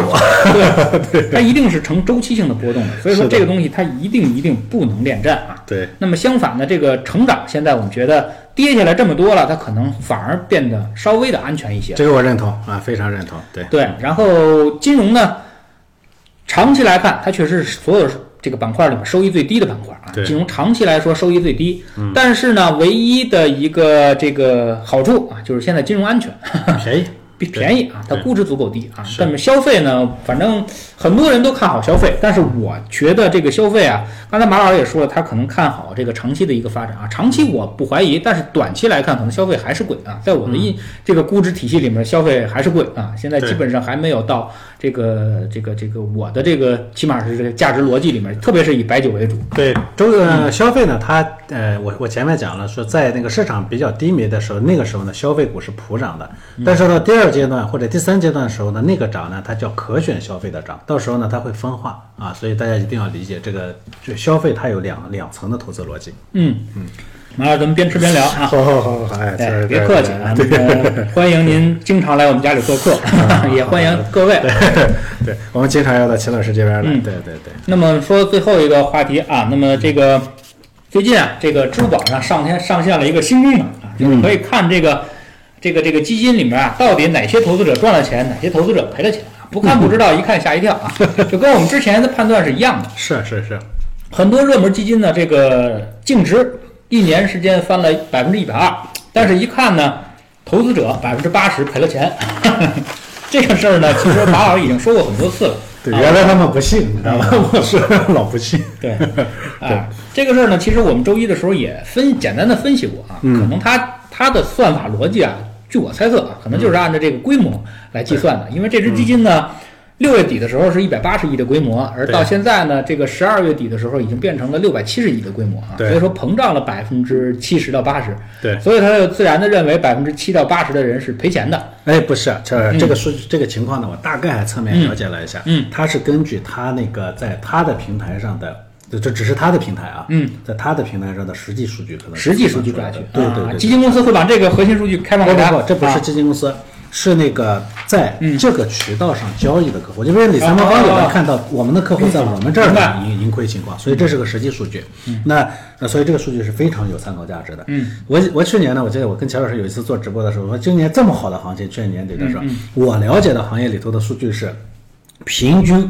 对，它一定是呈周期性的波动的，所以说这个东西它一定一定不能恋战啊。对，那么相反的，这个成长现在我们觉得跌下来这么多了，它可能反而变得稍微的安全一些。这个我认同啊，非常认同。对，对，然后金融呢，长期来看，它确实是所有这个板块里面收益最低的板块啊。金融长期来说收益最低，但是呢，唯一的一个这个好处啊，就是现在金融安全。便宜。比便宜啊，它估值足够低啊。是但是消费呢，反正很多人都看好消费，但是我觉得这个消费啊，刚才马老师也说了，他可能看好这个长期的一个发展啊。长期我不怀疑，但是短期来看，可能消费还是贵啊。在我的印、这个估值体系里面，消费还是贵啊。现在基本上还没有到这个这个这个我的这个起码是这个价值逻辑里面，特别是以白酒为主。对，周呃消费呢，它呃，我我前面讲了，说在那个市场比较低迷的时候，那个时候呢，消费股是普涨的。但是到第二阶段或者第三阶段的时候呢，那个涨呢，它叫可选消费的涨，到时候呢，它会分化啊，所以大家一定要理解这个，就消费它有两两层的投资逻辑。嗯嗯，马老师咱们边吃边聊啊。好好好好，哎，别客气啊！那个 欢迎您经常来我们家里做客，也欢迎各位。对，我们经常要到秦老师这边来。嗯对对对，那么说最后一个话题啊，那么这个最近啊，这个支付宝上上线上线了一个新功能啊，就是可以看这个这个这个基金里面啊，到底哪些投资者赚了钱，哪些投资者赔了钱啊？不看不知道，一看吓一跳啊！就跟我们之前的判断是一样的。是是是，很多热门基金呢，这个净值一年时间翻了百分之一百二，但是一看呢，投资者百分之八十赔了钱。这个事儿呢，其实马老师已经说过很多次了。对，啊原来他们不信，你知道吗？我是老不信。对，啊，这个事儿呢，其实我们周一的时候也分简单的分析过啊，嗯可能他他的算法逻辑啊，据我猜测啊，可能就是按照这个规模来计算的，因为这只基金呢。六月底的时候是一百八十亿的规模，而到现在呢，这个十二月底的时候已经变成了六百七十亿的规模啊，所以说膨胀了百分之七十到八十，对，所以他就自然的认为百分之七到八十的人是赔钱的，哎，不是，这这个数据这个情况呢，我大概还侧面了解了一下。嗯，他是根据他那个在他的平台上的，这这只是他的平台啊。嗯，在他的平台上的实际数据可能实际数据抓取。对对啊对，基金公司会把这个核心数据开放给大家，不不不，这不是啊基金公司，是那个在嗯这个渠道上交易的客户。因为理财魔方有人看到我们的客户在我们这儿的盈盈亏情况，所以这是个实际数据。那那所以这个数据是非常有参考价值的。嗯，我我去年呢，我记得我跟乔老师有一次做直播的时候，我说今年这么好的行情，去年年底的时候，嗯我了解的行业里头的数据是平均。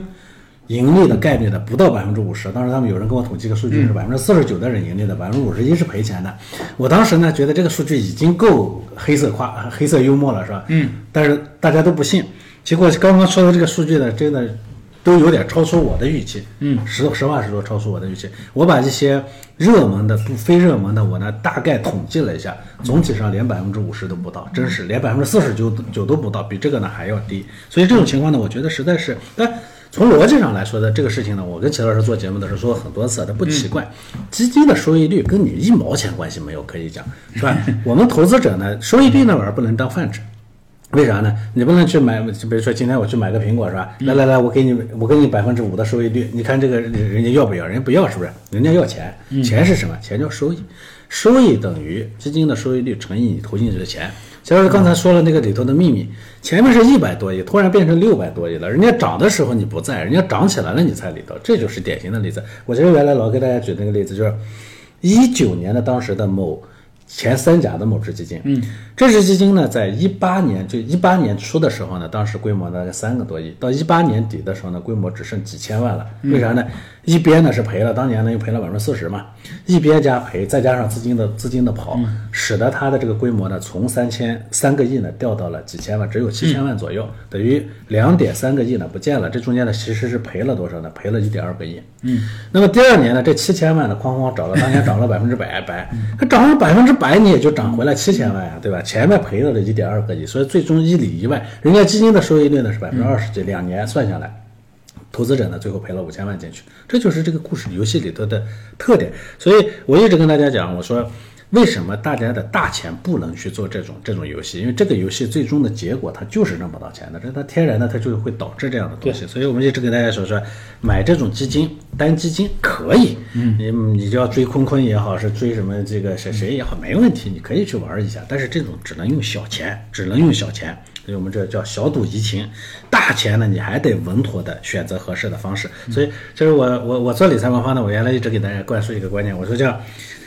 盈利的概率呢不到百分之五十，当时他们有人跟我统计个数据是百分之四十九的人盈利的，百分之五十一是赔钱的。我当时呢觉得这个数据已经够黑色夸黑色幽默了，是吧？嗯。但是大家都不信，结果刚刚说的这个数据呢，真的都有点超出我的预期。嗯，实实话实说，超出我的预期。我把一些热门的、不非热门的，我呢大概统计了一下，总体上连百分之五十都不到，真是连百分之四十九九都不到，比这个呢还要低。所以这种情况呢，我觉得实在是，但从逻辑上来说的这个事情呢，我跟齐老师做节目的时候说过很多次，它不奇怪。基金的收益率跟你一毛钱关系没有，可以讲是吧？我们投资者呢，收益率那玩意儿不能当饭吃。为啥呢？你不能去买，就比如说今天我去买个苹果是吧？来来来，我给你，我给你百分之五的收益率，你看这个人家要不要？人家不要是不是？人家要钱，钱是什么？钱叫收益，收益等于基金的收益率乘以你投进去的钱。假如刚才说了那个里头的秘密，前面是一百多亿，突然变成六百多亿了，人家涨的时候你不在，人家涨起来了你才里头，这就是典型的例子。我觉得原来老给大家举那个例子，就是一九年的当时的某。前三甲的某只基金，嗯，这只基金呢，在一八年就一八年初的时候呢，当时规模大概三个多亿，到一八年底的时候呢，规模只剩几千万了。为啥呢？一边呢是赔了，当年呢又赔了百分之四十嘛，一边加赔，再加上资金的资金的跑，使得它的这个规模呢，从三千三个亿呢掉到了几千万，只有七千万左右，等于两点三个亿呢不见了。这中间呢其实是赔了多少呢？赔了一点二个亿。嗯，那么第二年呢，这七千万呢哐哐涨了，当年涨了百分之百百，它涨了百分之百，你也就涨回来七千万呀，对吧？前面赔了这一点二个亿，所以最终一里一外，人家基金的收益率呢是百分之二十几，两年算下来。投资者呢，最后赔了五千万进去，这就是这个故事游戏里头的特点。所以我一直跟大家讲，我说为什么大家的大钱不能去做这种这种游戏？因为这个游戏最终的结果它就是挣不到钱的，这它天然的它就会导致这样的东西。所以我们一直跟大家说说，买这种基金单基金可以，嗯，你你就要追坤坤也好，是追什么这个谁谁也好，没问题，你可以去玩一下。但是这种只能用小钱，只能用小钱。所以我们这叫小赌怡情，大钱呢你还得稳妥的选择合适的方式。所以就是我我我做理财魔方呢，我原来一直给大家灌输一个观念，我说叫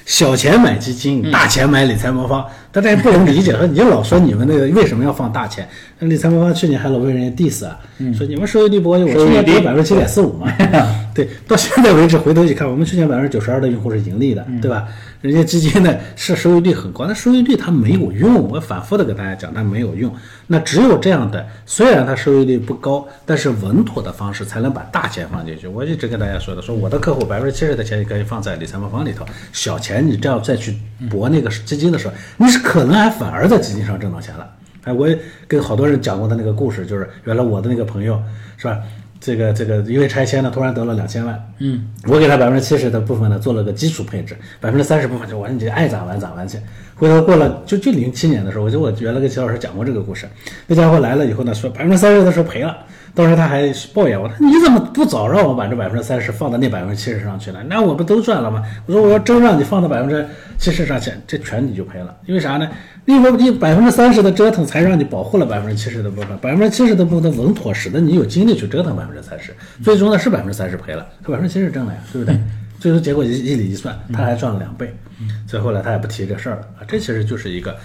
小钱买基金，大钱买理财魔方。大家不能理解，说你老说你们那个为什么要放大钱？那理财魔方去年还老被人家 diss 啊，说你们收益率不高，我去年跌百分之七点四五嘛。对，到现在为止回头一看，我们去年百分之九十二的用户是盈利的，对吧？人家基金呢是收益率很高，那收益率它没有用，我反复的给大家讲，它没有用。那只有这样的，虽然它收益率不高，但是稳妥的方式才能把大钱放进去。我一直跟大家说的，说我的客户百分之七十的钱你可以放在理财魔方里头，小钱你这样再去博那个基金的时候，你是可能还反而在基金上挣到钱了。哎，我也跟好多人讲过他那个故事，就是原来我的那个朋友是吧？这个这个因为拆迁呢，突然得了两千万。嗯，我给他百分之七十的部分呢，做了个基础配置，百分之三十部分就我你爱咋玩咋玩去。回头过了就就零七年的时候，我就我原来跟齐老师讲过这个故事。那家伙来了以后呢，说百分之三十的时候赔了，当时他还抱怨我，他你怎么不早让我把这百分之三十放到那百分之七十上去呢？那我不都赚了吗？我说我要真让你放到百分之七十上去，这全你就赔了，因为啥呢？因为你百分之三十的折腾，才让你保护了百分之七十的部分，百分之七十的部分稳妥，使得你有精力去折腾百分之三十。最终呢是百分之三十赔了，可百分之七十挣了呀，对不对？最终结果一一理一算，他还赚了两倍。所以后来他也不提这事儿了啊。这其实就是一个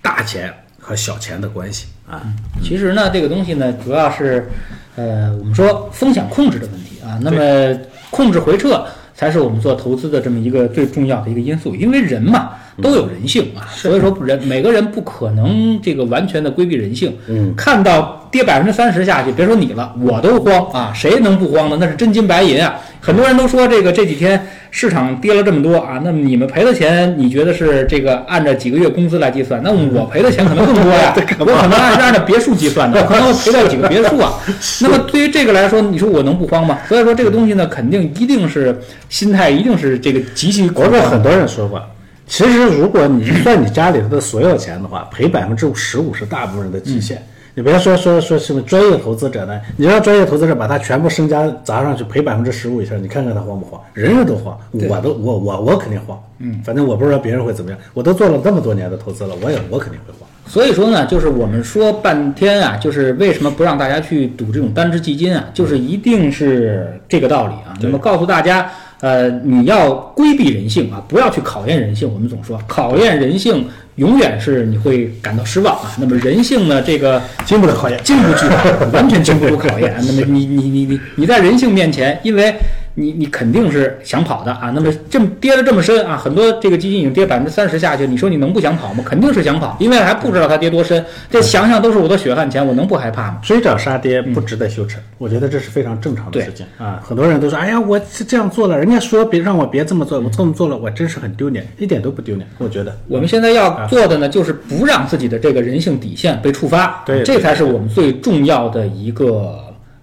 大钱和小钱的关系啊。其实呢，这个东西呢，主要是呃，我们说风险控制的问题啊。那么控制回撤才是我们做投资的这么一个最重要的一个因素，因为人嘛。都有人性啊，所以说人每个人不可能这个完全的规避人性。嗯，看到跌百分之三十下去，别说你了，我都慌啊！谁能不慌呢？那是真金白银啊！很多人都说这个这几天市场跌了这么多啊，那么你们赔的钱，你觉得是这个按照几个月工资来计算？那我赔的钱可能更多呀，我可能按按照别墅计算的，可能赔掉几个别墅啊。那么对于这个来说，你说我能不慌吗？所以说这个东西呢，肯定一定是心态，一定是这个极其。我跟很多人说过。其实，如果你算你家里头的所有钱的话，赔百分之十五是大部分人的极限。你别说说说什么专业投资者呢？你让专业投资者把他全部身家砸上去赔百分之十五以上，你看看他慌不慌？人人都慌，我都我我我肯定慌。嗯，反正我不知道别人会怎么样。我都做了这么多年的投资了，我也我肯定会慌。所以说呢，就是我们说半天啊，就是为什么不让大家去赌这种单只基金啊？就是一定是这个道理啊。那么告诉大家。呃，你要规避人性啊，不要去考验人性。我们总说，考验人性永远是你会感到失望啊。那么人性呢，这个经不住考验，经不住，完全经不住考验。那么你你你你你在人性面前，因为。你你肯定是想跑的啊，那么这么跌了这么深啊，很多这个基金已经跌百分之三十下去，你说你能不想跑吗？肯定是想跑，因为还不知道它跌多深。这想想都是我的血汗钱，我能不害怕吗？追涨杀跌不值得羞耻，我觉得这是非常正常的事情啊。很多人都说，哎呀，我是这样做了，人家说别让我别这么做，我这么做了，我真是很丢脸，一点都不丢脸。我觉得我们现在要做的呢，就是不让自己的这个人性底线被触发，对，这才是我们最重要的一个。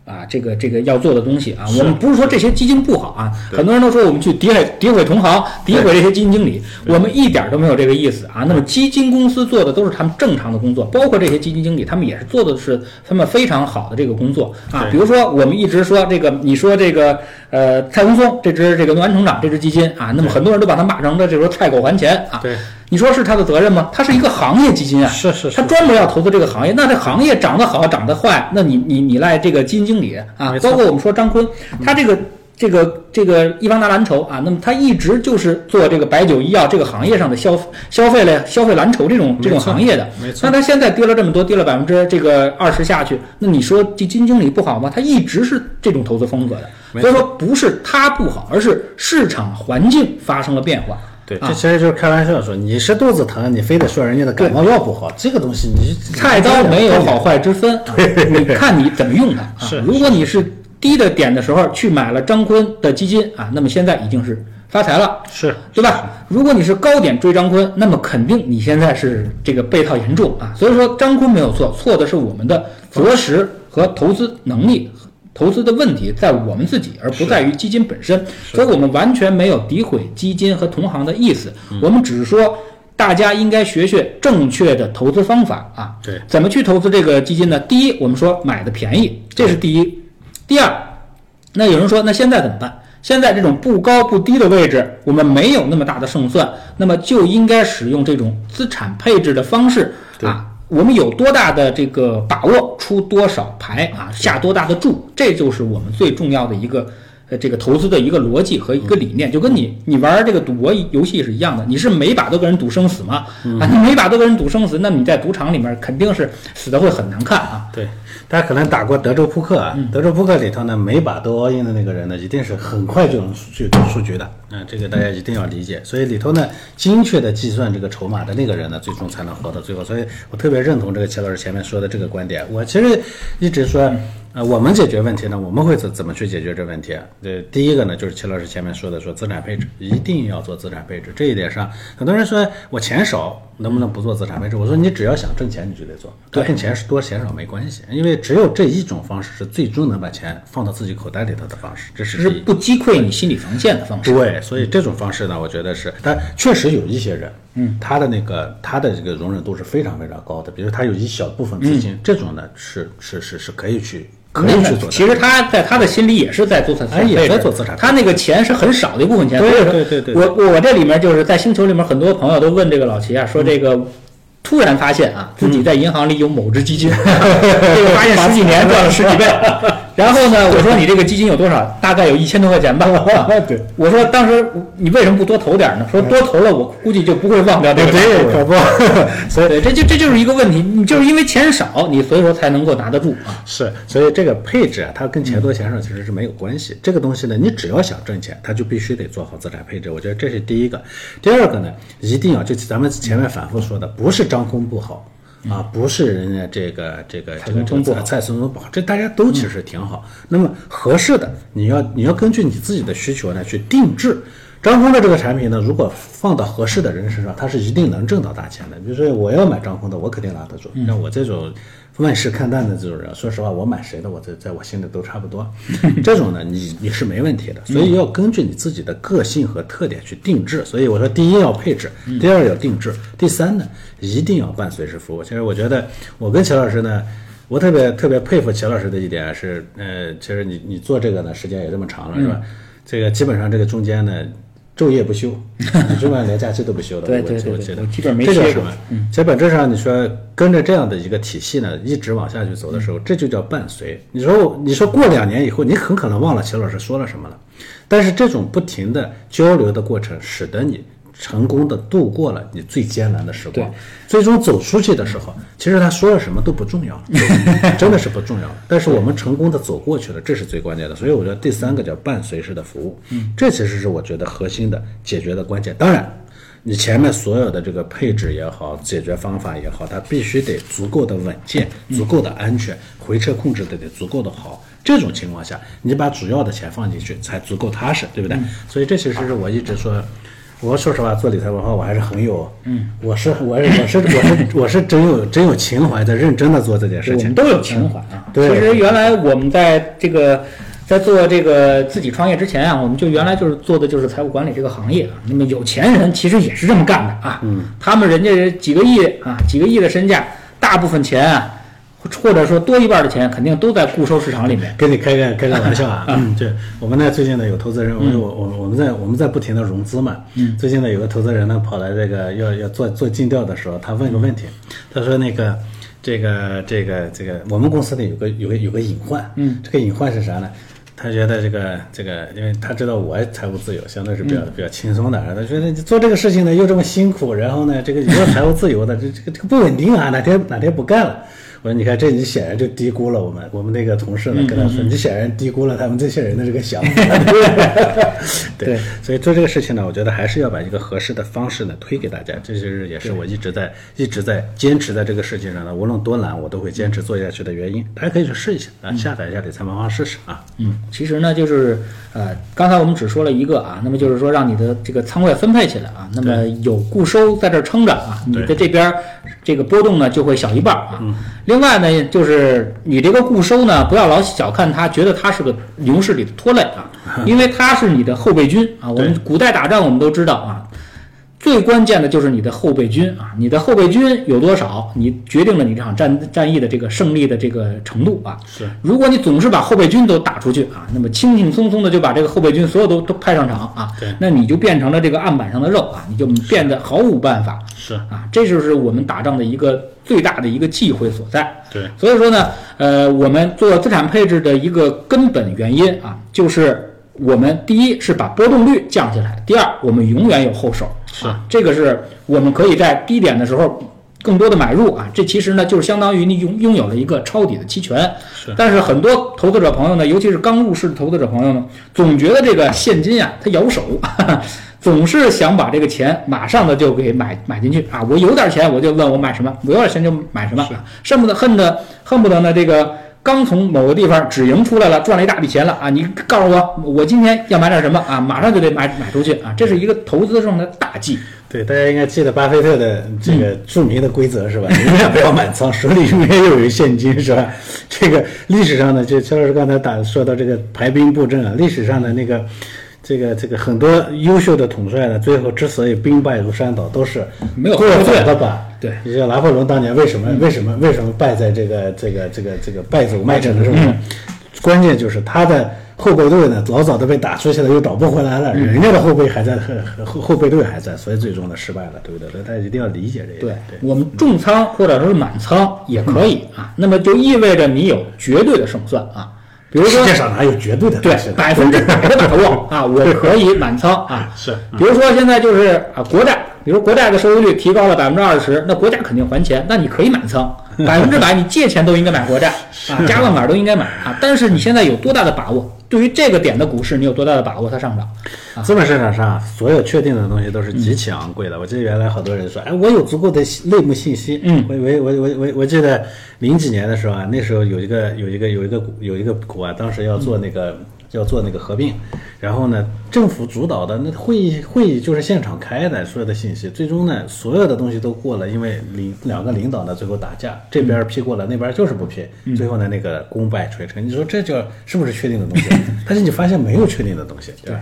啊，这个这个要做的东西啊，我们不是说这些基金不好啊，很多人都说我们去诋毁诋毁同行，诋毁这些基金经理，我们一点都没有这个意思啊。那么基金公司做的都是他们正常的工作，包括这些基金经理，他们也是做的是他们非常好的这个工作啊。比如说我们一直说这个，你说这个呃蔡宏松这只这个诺安成长这只基金啊，那么很多人都把它骂成了这时候菜狗还钱啊。对，你说是他的责任吗？他是一个行业基金啊，是是是他专门要投资这个行业，那这行业涨得好涨得坏，那你你你赖这个基金经理啊包括我们说张坤，他这个。这个这个易方达蓝筹啊，那么他一直就是做这个白酒医药这个行业上的消消费类消费蓝筹这种这种行业的，没错那他现在跌了这么多，跌了百分之这个二十下去，那你说基金经理不好吗？他一直是这种投资风格的，所以说不是他不好，而是市场环境发生了变化。对，啊这其实就是开玩笑说，你是肚子疼，你非得说人家的感冒药不好，这个东西你菜刀没有好坏之分，啊你看你怎么用它。啊是如果你是低的点的时候去买了张坤的基金啊，那么现在已经是发财了。是对吧？如果你是高点追张坤，那么肯定你现在是这个被套严重啊。所以说张坤没有错，错的是我们的择时和投资能力。投资的问题在我们自己，而不在于基金本身，所以我们完全没有诋毁基金和同行的意思。嗯我们只是说，大家应该学学正确的投资方法啊。对，怎么去投资这个基金呢？第一，我们说买的便宜，这是第一。第二，那有人说，那现在怎么办？现在这种不高不低的位置，我们没有那么大的胜算，那么就应该使用这种资产配置的方式啊。我们有多大的这个把握，出多少牌啊，下多大的注，这就是我们最重要的一个呃这个投资的一个逻辑和一个理念。就跟你你玩这个赌博游戏是一样的，你是每把都跟人赌生死吗？啊，你每把都跟人赌生死，那你在赌场里面肯定是死的会很难看啊。对，大家可能打过德州扑克啊，德州扑克里头呢，每把都 all in 的那个人呢，一定是很快就能去出数据的，嗯，这个大家一定要理解。所以里头呢，精确的计算这个筹码的那个人呢，最终才能活到最后。所以我特别认同这个齐老师前面说的这个观点。我其实一直说，呃，我们解决问题呢，我们会怎怎么去解决这问题啊？这第一个呢，就是齐老师前面说的，说资产配置一定要做资产配置。这一点上，很多人说我钱少，能不能不做资产配置？我说你只要想挣钱，你就得做，多挣钱是多钱少没关系，因为只有这一种方式是最终能把钱放到自己口袋里头的方式，这是是不击溃你心理防线的方式。对，所以这种方式呢，我觉得是，但确实有一些人，嗯，他的那个他的这个容忍度是非常非常高的，比如他有一小部分资金，这种呢是是是是可以去可以去做。其实他在他的心里也是在做资产哎也在做资产他那个钱是很少的一部分钱。对所以说对对对我我我这里面就是在星球里面，很多朋友都问这个老齐啊，说这个。突然发现啊，自己在银行里有某只基金，这个发现十几年赚了十几倍。然后呢，我说你这个基金有多少？大概有一千多块钱吧。对，我说当时你为什么不多投点呢？说多投了，我估计就不会忘掉这个大对，户了。可不，所以，这就这就是一个问题，你就是因为钱少，你所以说才能够拿得住啊。是，所以这个配置啊，它跟钱多钱少其实是没有关系。这个东西呢，你只要想挣钱，它就必须得做好资产配置。我觉得这是第一个。第二个呢，一定要就咱们前面反复说的，不是张空不好。啊，不是人家这个这个这个松松蔡松松不好，这大家都其实挺好。那么合适的，你要你要根据你自己的需求呢去定制。张峰的这个产品呢，如果放到合适的人身上，他是一定能挣到大钱的。比如说我要买张峰的，我肯定拿得住。像我这种万事看淡的这种人，说实话，我买谁的，我在在我心里都差不多。这种呢，你你是没问题的。所以要根据你自己的个性和特点去定制。所以我说，第一要配置，第二要定制，第三呢，一定要伴随时服务。其实我觉得，我跟齐老师呢。我特别特别佩服齐老师的一点是，呃，其实你你做这个呢时间也这么长了，是吧？这个基本上这个中间呢，昼夜不休，你基本上连假期都不休的。对我对对对我记得我基本没这叫什么歇过？其实本质上你说跟着这样的一个体系呢，一直往下去走的时候，这就叫伴随。你说你说过两年以后，你很可能忘了齐老师说了什么了，但是这种不停的交流的过程，使得你。成功的度过了你最艰难的时光，最终走出去的时候，其实他说了什么都不重要了，真的是不重要。但是我们成功的走过去了，这是最关键的。所以我觉得第三个叫伴随式的服务，嗯，这其实是我觉得核心的解决的关键。当然，你前面所有的这个配置也好，解决方法也好，它必须得足够的稳健，足够的安全，回撤控制的得足够的好。这种情况下，你把主要的钱放进去才足够踏实，对不对？所以这其实是我一直说。我说实话，做理财文化我还是很有，嗯，我是我是我是我是我是真有真有情怀在认真的做这件事情。我们都有情怀啊。对其实原来我们在这个在做这个自己创业之前啊，我们就原来就是做的就是财务管理这个行业啊。那么有钱人其实也是这么干的啊。嗯。他们人家几个亿啊，几个亿的身价，大部分钱啊，或者说多一半的钱，肯定都在固收市场里面。跟你开个开个玩笑啊，嗯，对，我们呢最近呢有投资人，我们我我我们在我们在不停的融资嘛，嗯，最近呢有个投资人呢跑来这个要要做做尽调的时候，他问个问题，他说那个这个这个这个我们公司呢有个有个有个隐患，嗯，这个隐患是啥呢？他觉得这个这个，因为他知道我财务自由，相对是比较、比较轻松的，他觉得做这个事情呢又这么辛苦，然后呢这个又财务自由的，这这个这个不稳定啊，哪天哪天不干了。我说，你看，这你显然就低估了我们我们那个同事呢，跟他说，你显然低估了他们这些人的这个想法。对，所以做这个事情呢，我觉得还是要把一个合适的方式呢推给大家。这就是也是我一直在一直在坚持在这个事情上呢，无论多难，我都会坚持做下去的原因。大家可以去试一下啊，下载一下理财魔方试试啊。嗯，其实呢，就是呃，刚才我们只说了一个啊，那么就是说让你的这个仓位分配起来啊，那么有固收在这儿撑着啊，你的这边这个波动呢就会小一半啊。另外呢，就是你这个固收呢，不要老小看它，觉得它是个牛市里的拖累啊，因为它是你的后备军啊。我们古代打仗我们都知道啊。最关键的就是你的后备军啊，你的后备军有多少，你决定了你这场战战役的这个胜利的这个程度啊。是，如果你总是把后备军都打出去啊，那么轻轻松松的就把这个后备军所有都都派上场啊，对，那你就变成了这个案板上的肉啊，你就变得毫无办法。是啊，这就是我们打仗的一个最大的一个忌讳所在。对，所以说呢，呃，我们做资产配置的一个根本原因啊，就是我们第一是把波动率降下来，第二我们永远有后手。是啊，这个是我们可以在低点的时候更多的买入啊，这其实呢就是相当于你拥拥有了一个抄底的期权。是，但是很多投资者朋友呢，尤其是刚入市的投资者朋友呢，总觉得这个现金啊它咬手，总是想把这个钱马上的就给买买进去啊。我有点钱我就问我买什么，我有点钱就买什么，恨不得恨得恨不得呢这个。刚从某个地方止盈出来了，赚了一大笔钱了啊！你告诉我，我今天要买点什么啊？马上就得买买出去啊！这是一个投资上的大忌。对，大家应该记得巴菲特的这个著名的规则是吧？永远不要满仓，手里永远要有现金是吧？这个历史上呢，就肖老师刚才打说到这个排兵布阵啊，历史上的那个。这个这个很多优秀的统帅呢，最后之所以兵败如山倒，都是没有过早的把对，你像拿破仑当年为什么为什么为什么败在这个这个这个这个败走麦城的时候，关键就是他的后备队呢老早都被打出去了，又找不回来了，人家的后备还在，后后备队还在，所以最终呢失败了，对不对？所以大家一定要理解这个。对，我们重仓或者说是满仓也可以啊，那么就意味着你有绝对的胜算啊。比如说，世界上哪有绝对的？对，百分之百的把握啊，我可以满仓啊。是，比如说现在就是啊，国债，比如国债的收益率提高了百分之二十，那国家肯定还钱，那你可以满仓，百分之百，你借钱都应该买国债啊，加杠杆都应该买啊。但是你现在有多大的把握？对于这个点的股市，你有多大的把握它上涨？资本市场上所有确定的东西都是极其昂贵的。我记得原来好多人说，哎，我有足够的内幕信息。嗯，我我我我我我记得零几年的时候啊，那时候有一个有一个有一个股有一个股啊，当时要做那个要做那个合并，然后呢，政府主导的那会议会议就是现场开的，所有的信息，最终呢，所有的东西都过了，因为领两个领导呢最后打架，这边批过了，那边就是不批，最后呢那个功败垂成。你说这叫是不是确定的东西？但是你发现没有确定的东西，对。吧？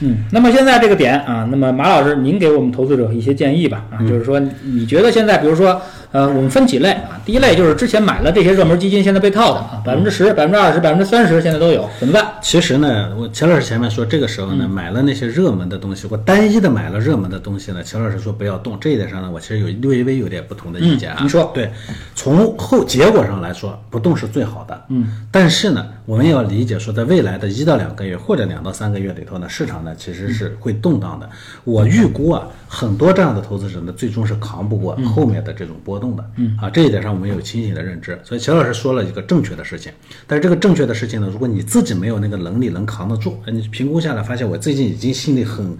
嗯，那么现在这个点啊，那么马老师，您给我们投资者一些建议吧啊，就是说你觉得现在，比如说，呃，我们分几类啊？第一类就是之前买了这些热门基金，现在被套的啊，百分之十、百分之二十、百分之三十，现在都有，怎么办？其实呢，我钱老师前面说，这个时候呢，买了那些热门的东西，或单一的买了热门的东西呢，钱老师说不要动。这一点上呢，我其实有略微有点不同的意见啊。你说对，从后结果上来说，不动是最好的。嗯，但是呢，我们要理解说，在未来的一到两个月或者两到三个月里头呢，市场呢其实是会动荡的。我预估啊，很多这样的投资者呢，最终是扛不过后面的这种波动的。嗯啊，这一点上我们有清醒的认知。所以钱老师说了一个正确的事情，但是这个正确的事情呢，如果你自己没有那个能力能扛得住，你评估下来发现我最近已经心里很。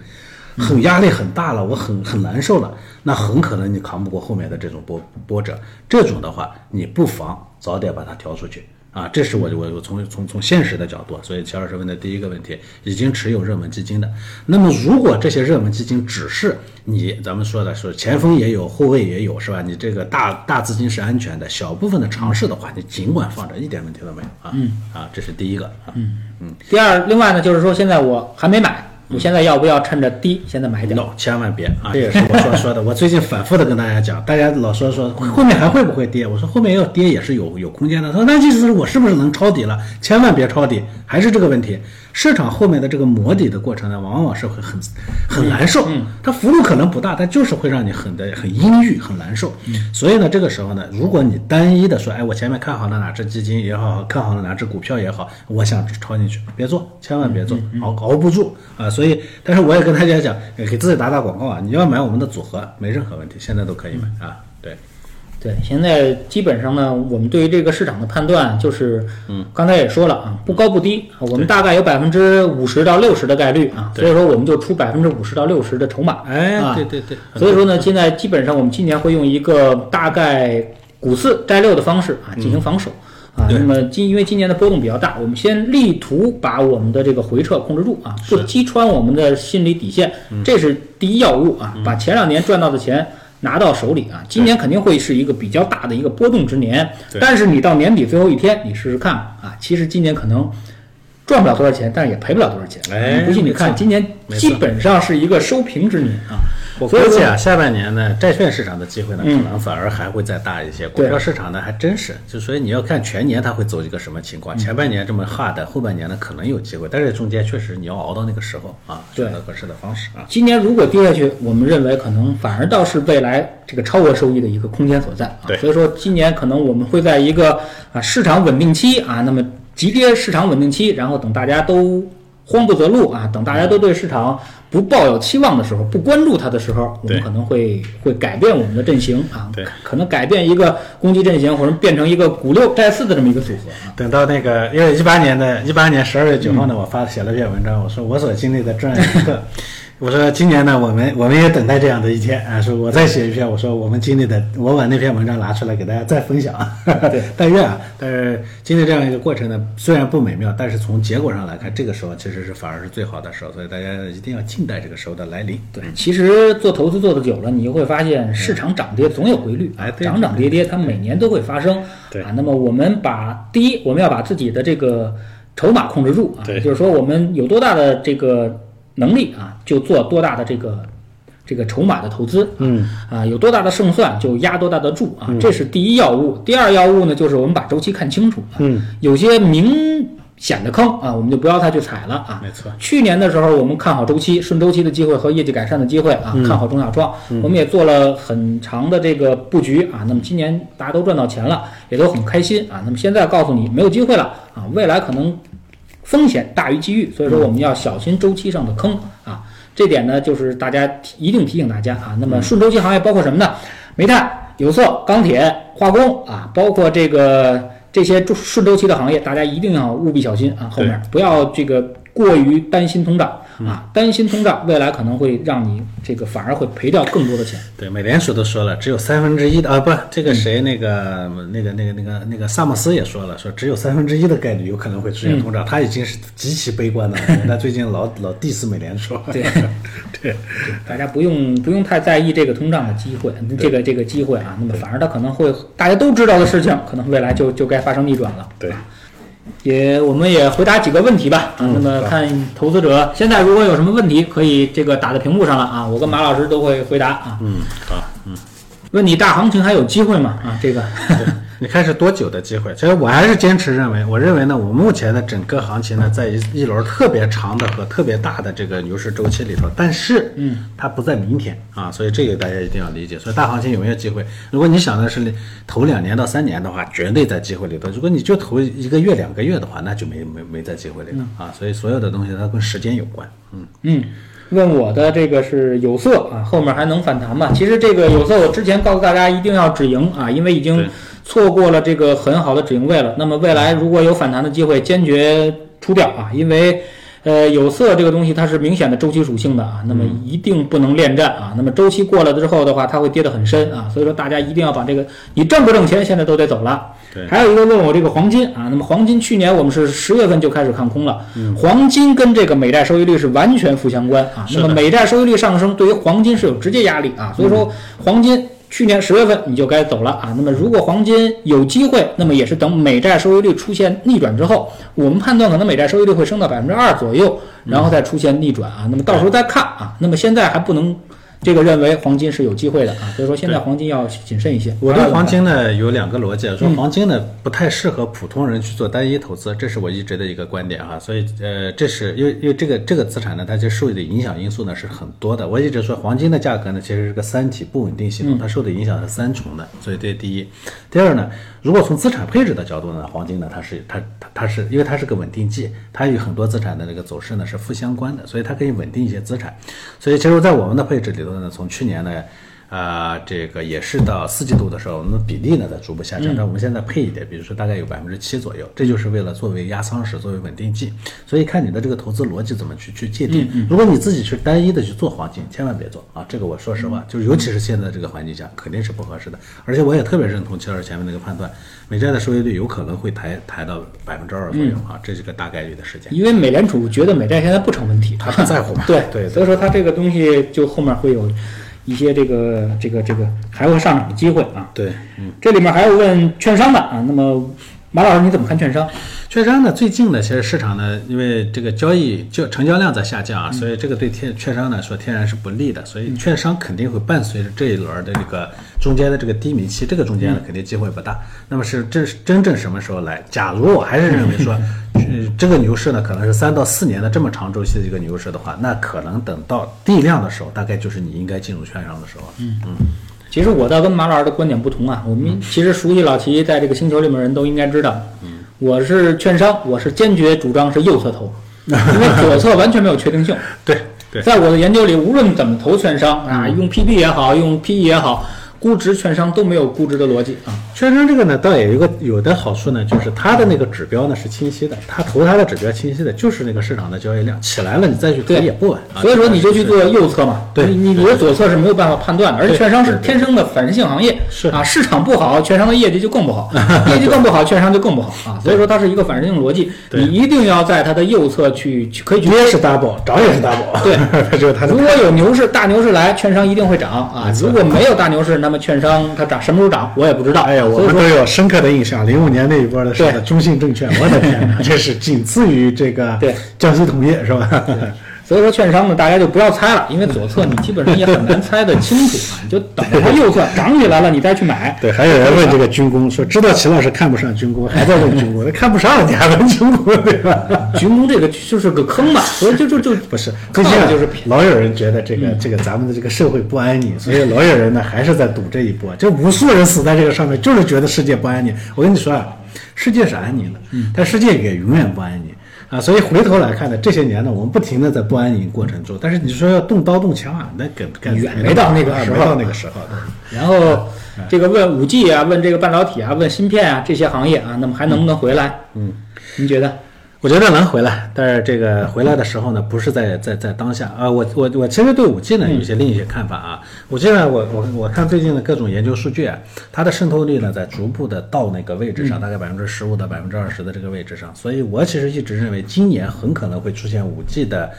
很压力很大了，我很很难受了，那很可能你扛不过后面的这种波波折。这种的话，你不妨早点把它调出去啊，这是我我我从从从现实的角度，所以齐老师问的第一个问题，已经持有热门基金的，那么如果这些热门基金只是你咱们说的是前锋也有，后卫也有，是吧？你这个大大资金是安全的，小部分的尝试的话，你尽管放着，一点问题都没有啊。嗯啊，这是第一个啊。嗯嗯。第二，另外呢，就是说现在我还没买。你现在要不要趁着低，现在买点？no，千万别啊！这也是我所说的。我最近反复的跟大家讲，大家老说说后面还会不会跌？我说后面要跌也是有有空间的。他说那意思是我是不是能抄底了？千万别抄底，还是这个问题。市场后面的这个磨底的过程呢，往往是会很很难受。嗯，它幅度可能不大，但就是会让你很的很阴郁、很难受。嗯，所以呢，这个时候呢，如果你单一的说，哎，我前面看好了哪只基金也好，看好了哪只股票也好，我想抄进去，别做，千万别做，熬熬不住啊。所以，但是我也跟大家讲，给自己打打广告啊，你要买我们的组合，没任何问题，现在都可以买啊。对。对，现在基本上呢，我们对于这个市场的判断就是，嗯，刚才也说了啊，不高不低，我们大概有百分之五十到六十的概率啊，所以说我们就出百分之五十到六十的筹码，哎，对对对，所以说呢，现在基本上我们今年会用一个大概股四摘六的方式啊进行防守啊，那么今因为今年的波动比较大，我们先力图把我们的这个回撤控制住啊，不击穿我们的心理底线，这是第一要务啊，把前两年赚到的钱。拿到手里啊，今年肯定会是一个比较大的一个波动之年。但是你到年底最后一天，你试试看啊，其实今年可能赚不了多少钱，但是也赔不了多少钱。哎，不信你看，今年基本上是一个收平之年啊。我估计啊，下半年呢，债券市场的机会呢，可能反而还会再大一些。股票市场呢，还真是，就所以你要看全年它会走一个什么情况。前半年这么 hard，后半年呢可能有机会，但是中间确实你要熬到那个时候啊，选择合适的方式啊。今年如果跌下去，我们认为可能反而倒是未来这个超额收益的一个空间所在啊。所以说今年可能我们会在一个啊市场稳定期啊，那么急跌市场稳定期，然后等大家都慌不择路啊，等大家都对市场。不抱有期望的时候，不关注它的时候，我们可能会会改变我们的阵型啊，对，可能改变一个攻击阵型，或者变成一个股六债四的这么一个组合。啊等到那个，因为一八年的一八年十二月九号呢，我发写了篇文章，我说我所经历的这样一个。我说今年呢，我们我们也等待这样的一天啊！说我再写一篇，我说我们经历的，我把那篇文章拿出来给大家再分享。对，但愿啊，但是经历这样一个过程呢，虽然不美妙，但是从结果上来看，这个时候其实是反而是最好的时候，所以大家一定要静待这个时候的来临。对，其实做投资做的久了，你就会发现市场涨跌总有规律，哎，涨涨跌跌它每年都会发生。对啊，那么我们把第一，我们要把自己的这个筹码控制住啊，就是说我们有多大的这个。能力啊，就做多大的这个这个筹码的投资，嗯啊，有多大的胜算就压多大的注啊，这是第一要务。第二要务呢，就是我们把周期看清楚，嗯，有些明显的坑啊，我们就不要再去踩了啊。没错，去年的时候我们看好周期、顺周期的机会和业绩改善的机会啊，看好中小创，我们也做了很长的这个布局啊。那么今年大家都赚到钱了，也都很开心啊。那么现在告诉你没有机会了啊，未来可能。风险大于机遇，所以说我们要小心周期上的坑啊。这点呢，就是大家一定提醒大家啊。那么顺周期行业包括什么呢？煤炭、有色、钢铁、化工啊，包括这个这些顺周期的行业，大家一定要务必小心啊。后面不要这个过于担心通胀。啊，担心通胀，未来可能会让你这个反而会赔掉更多的钱。对，美联储都说了，只有三分之一的啊，不，这个谁那个那个那个那个那个萨默斯也说了，说只有三分之一的概率有可能会出现通胀，他已经是极其悲观的了。他最近老老 diss 美联储。对 对，大家不用不用太在意这个通胀的机会，这个这个机会啊，那么反而他可能会大家都知道的事情，可能未来就就该发生逆转了。对。也，我们也回答几个问题吧。啊，那么看投资者现在如果有什么问题，可以这个打在屏幕上了啊，我跟马老师都会回答啊。嗯，好，嗯，问你大行情还有机会吗？啊，这个。你看是多久的机会？其实我还是坚持认为，我认为呢，我目前的整个行情呢，在一一轮特别长的和特别大的这个牛市周期里头，但是，嗯，它不在明天啊，所以这个大家一定要理解。所以大行情有没有机会？如果你想的是投两年到三年的话，绝对在机会里头；如果你就投一个月、两个月的话，那就没没没在机会里头啊。所以所有的东西它跟时间有关。嗯嗯。问我的这个是有色啊，后面还能反弹吗？其实这个有色，我之前告诉大家一定要止盈啊，因为已经错过了这个很好的止盈位了。那么未来如果有反弹的机会，坚决出掉啊，因为呃，有色这个东西它是明显的周期属性的啊，那么一定不能恋战啊。那么周期过了之后的话，它会跌得很深啊。所以说大家一定要把这个，你挣不挣钱现在都得走了。对还有一个问我这个黄金啊，那么黄金去年我们是十月份就开始看空了，嗯黄金跟这个美债收益率是完全负相关啊。那么美债收益率上升对于黄金是有直接压力啊，所以说黄金。去年十月份你就该走了啊。那么如果黄金有机会，那么也是等美债收益率出现逆转之后，我们判断可能美债收益率会升到百分之二左右，然后再出现逆转啊。那么到时候再看啊。那么现在还不能这个认为黄金是有机会的啊，所以说现在黄金要谨慎一些。我对黄金呢有两个逻辑，说黄金呢不太适合普通人去做单一投资，这是我一直的一个观点哈。所以呃，这是因为因为这个这个资产呢，它就受的影响因素呢是很多的。我一直说黄金的价格呢其实是个三体不稳定系统，它受的影响是三重的。所以这是第一。第二呢，如果从资产配置的角度呢，黄金呢它是它它它是因为它是个稳定剂，它与很多资产的这个走势呢是负相关的，所以它可以稳定一些资产。所以其实，在我们的配置里头呢，从去年呢。啊、这个也是到四季度的时候，我们的比例呢在逐步下降，但我们现在配一点，比如说大概有百分之七左右，这就是为了作为压舱石、作为稳定剂。所以看你的这个投资逻辑怎么去去界定。如果你自己去单一的去做黄金，千万别做啊！这个我说实话，就是尤其是现在这个环境下，肯定是不合适的。而且我也特别认同齐老师前面那个判断，美债的收益率有可能会抬抬到百分之二左右啊，这是个大概率的事件。因为美联储觉得美债现在不成问题，他不在乎嘛 对对对所以说他这个东西就后面会有一些这个这个这个还会上涨的机会啊。对，嗯。这里面还有问券商的啊，那么马老师你怎么看券商？券商呢，最近呢，其实市场呢，因为这个交易就成交量在下降啊，所以这个对天券商来说天然是不利的，所以券商肯定会伴随着这一轮的这个中间的这个低迷期，这个中间呢肯定机会不大。那么是真真正什么时候来？假如我还是认为说，呃，这个牛市呢可能是三到四年的这么长周期的一个牛市的话，那可能等到地量的时候，大概就是你应该进入券商的时候。嗯嗯，其实我倒跟马老师的观点不同啊，我们其实熟悉老齐在这个星球里面人都应该知道，我是券商，我是坚决主张是右侧投，因为左侧完全没有确定性。对对。在我的研究里，无论怎么投券商啊，用 PB 也好，用 PE 也好，估值券商都没有估值的逻辑。啊。券商这个呢，倒也有一个有的好处呢，就是它的那个指标呢是清晰的，它投它的指标清晰的，就是那个市场的交易量起来了，你再去投也不晚啊。所以说你就去做右侧嘛，对你你你的左侧是没有办法判断的，而且券商是天生的反人性行业，是。啊，市场不好，券商的业绩就更不好，业绩更不好，券商就更不好啊，所以说它是一个反人性逻辑，你一定要在它的右侧去去可以去跌是 double，涨也是 double，对，这 就是它如果有牛市大牛市来，券商一定会涨啊如果没有大牛市，那么券商它涨什么时候涨，我也不知道。哎呀，我们都有深刻的印象，零五年那一波的是对的中信证券，我的天哪，这是仅次于这个对江西铜业是吧？所以说券商呢，大家就不要猜了，因为左侧你基本上也很难猜得清楚啊，你就等着它右侧涨起来了，你再去买。对，还有人问这个军工，说知道齐老师看不上军工，还在问军工，那看不上你还问军工对吧？军工这个就是个坑嘛，所以就就就不是，靠最近啊的就是。老有人觉得这个这个咱们的这个社会不安宁，所以老有人呢还是在赌这一波。就无数人死在这个上面，就是觉得世界不安宁。我跟你说啊，世界是安宁的，但世界也永远不安宁啊。所以回头来看呢，这些年呢，我们不停的在不安宁过程中，但是你说要动刀动枪啊，那跟跟远没到那个时候啊没到那个时候。然后这个问五 G 啊，问这个半导体啊，问芯片啊这些行业啊，那么还能不能回来？嗯，您觉得？我觉得能回来，但是这个回来的时候呢，不是在在在当下啊。我我我其实对五 G 呢有些另一些看法啊。五 G 呢，我我我看最近的各种研究数据啊，它的渗透率呢在逐步的到那个位置上，大概百分之十五到百分之二十的这个位置上。所以我其实一直认为今年很可能会出现五 G 的，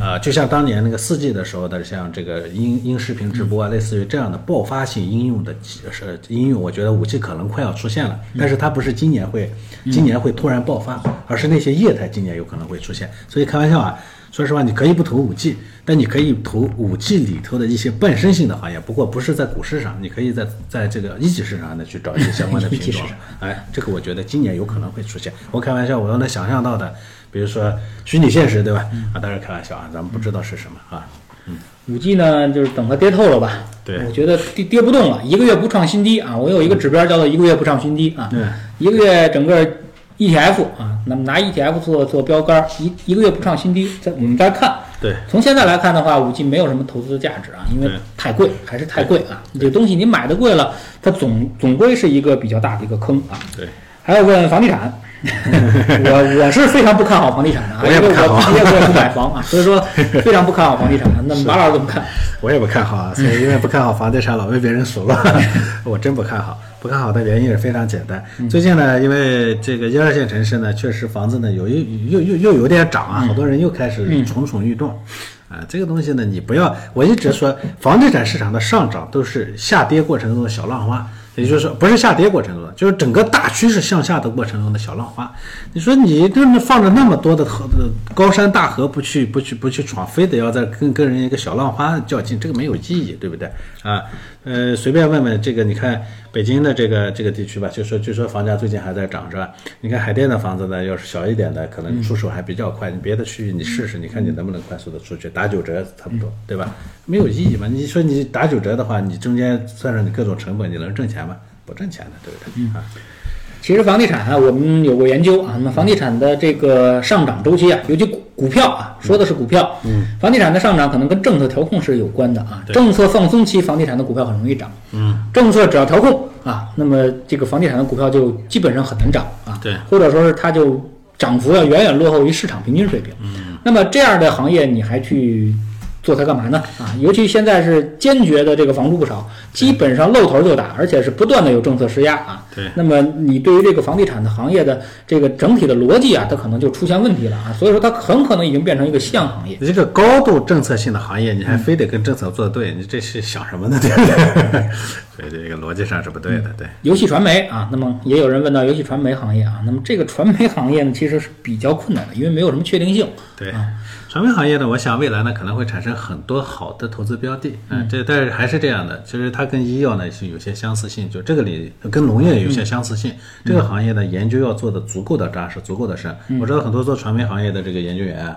呃，就像当年那个四 G 的时候的，像这个音音视频直播啊，类似于这样的爆发性应用的是应用，我觉得五 G 可能快要出现了，但是它不是今年会今年会突然爆发，而是那些业态今年有可能会出现。所以开玩笑啊，说实话，你可以不投五 G，但你可以投五 G 里头的一些伴生性的行业，不过不是在股市上，你可以在在这个一级市场上呢去找一些相关的品种。哎，这个我觉得今年有可能会出现。我开玩笑，我都能想象到的，比如说虚拟现实，对吧？啊，当然开玩笑啊，咱们不知道是什么啊。五 G 呢，就是等它跌透了吧？对我觉得跌跌不动了，一个月不创新低啊！我有一个指标叫做一个月不创新低啊，对一个月整个 ETF 啊，那么拿 ETF 做做标杆，一一个月不创新低，再我们再看。对，从现在来看的话，五 G 没有什么投资的价值啊，因为太贵，还是太贵啊。这个东西你买的贵了，它总总归是一个比较大的一个坑啊。对，还有问房地产，我我是非常不看好房地产的啊，我因为也不看好我我也不买房啊，所以说非常不看好房地产。那马老师怎么看？我也不看好啊，所以 因为不看好房地产，老被别人数落。我真不看好，不看好的原因也非常简单。最近呢，因为这个一二线城市呢，确实房子呢有一又又又有点涨啊，好多人又开始蠢蠢欲动。啊，这个东西呢，你不要，我一直说，房地产市场的上涨都是下跌过程中的小浪花，也就是说，不是下跌过程中的，就是整个大趋势向下的过程中的小浪花。你说你这么放着那么多的河的高山大河不去不去不去闯，非得要在跟跟人一个小浪花较劲，这个没有意义，对不对啊？呃，随便问问这个，你看北京的这个这个地区吧，就说据说房价最近还在涨是吧？你看海淀的房子呢，要是小一点的，可能出手还比较快。你别的区域你试试，你看你能不能快速的出去，打九折差不多，对吧？没有意义嘛？你说你打九折的话，你中间算上你各种成本，你能挣钱吗？不挣钱的，对不对？啊，其实房地产啊，我们有过研究啊。那么房地产的这个上涨周期啊，尤其股股票啊，说的是股票。嗯，房地产的上涨可能跟政策调控是有关的啊。政策放松期，房地产的股票很容易涨。嗯，政策只要调控啊，那么这个房地产的股票就基本上很难涨啊。对，或者说是它就涨幅要远远落后于市场平均水平。嗯，那么这样的行业你还去做它干嘛呢？啊，尤其现在是坚决的这个房住不炒，基本上露头就打，而且是不断的有政策施压啊。对那么你对于这个房地产的行业的这个整体的逻辑啊，它可能就出现问题了啊。所以说它很可能已经变成一个夕阳行业。你这个高度政策性的行业，你还非得跟政策作对，你这是想什么呢？对不对？所以这个逻辑上是不对的，对。游戏传媒啊，那么也有人问到游戏传媒行业啊，那么这个传媒行业呢，其实是比较困难的，因为没有什么确定性。对啊，传媒行业呢，我想未来呢可能会产生很多好的投资标的，嗯，这但是还是这样的，其实它跟医药呢是有些相似性，就这个里跟农业有些相似性。这个行业呢研究要做的足够的扎实，足够的深。我知道很多做传媒行业的这个研究员啊，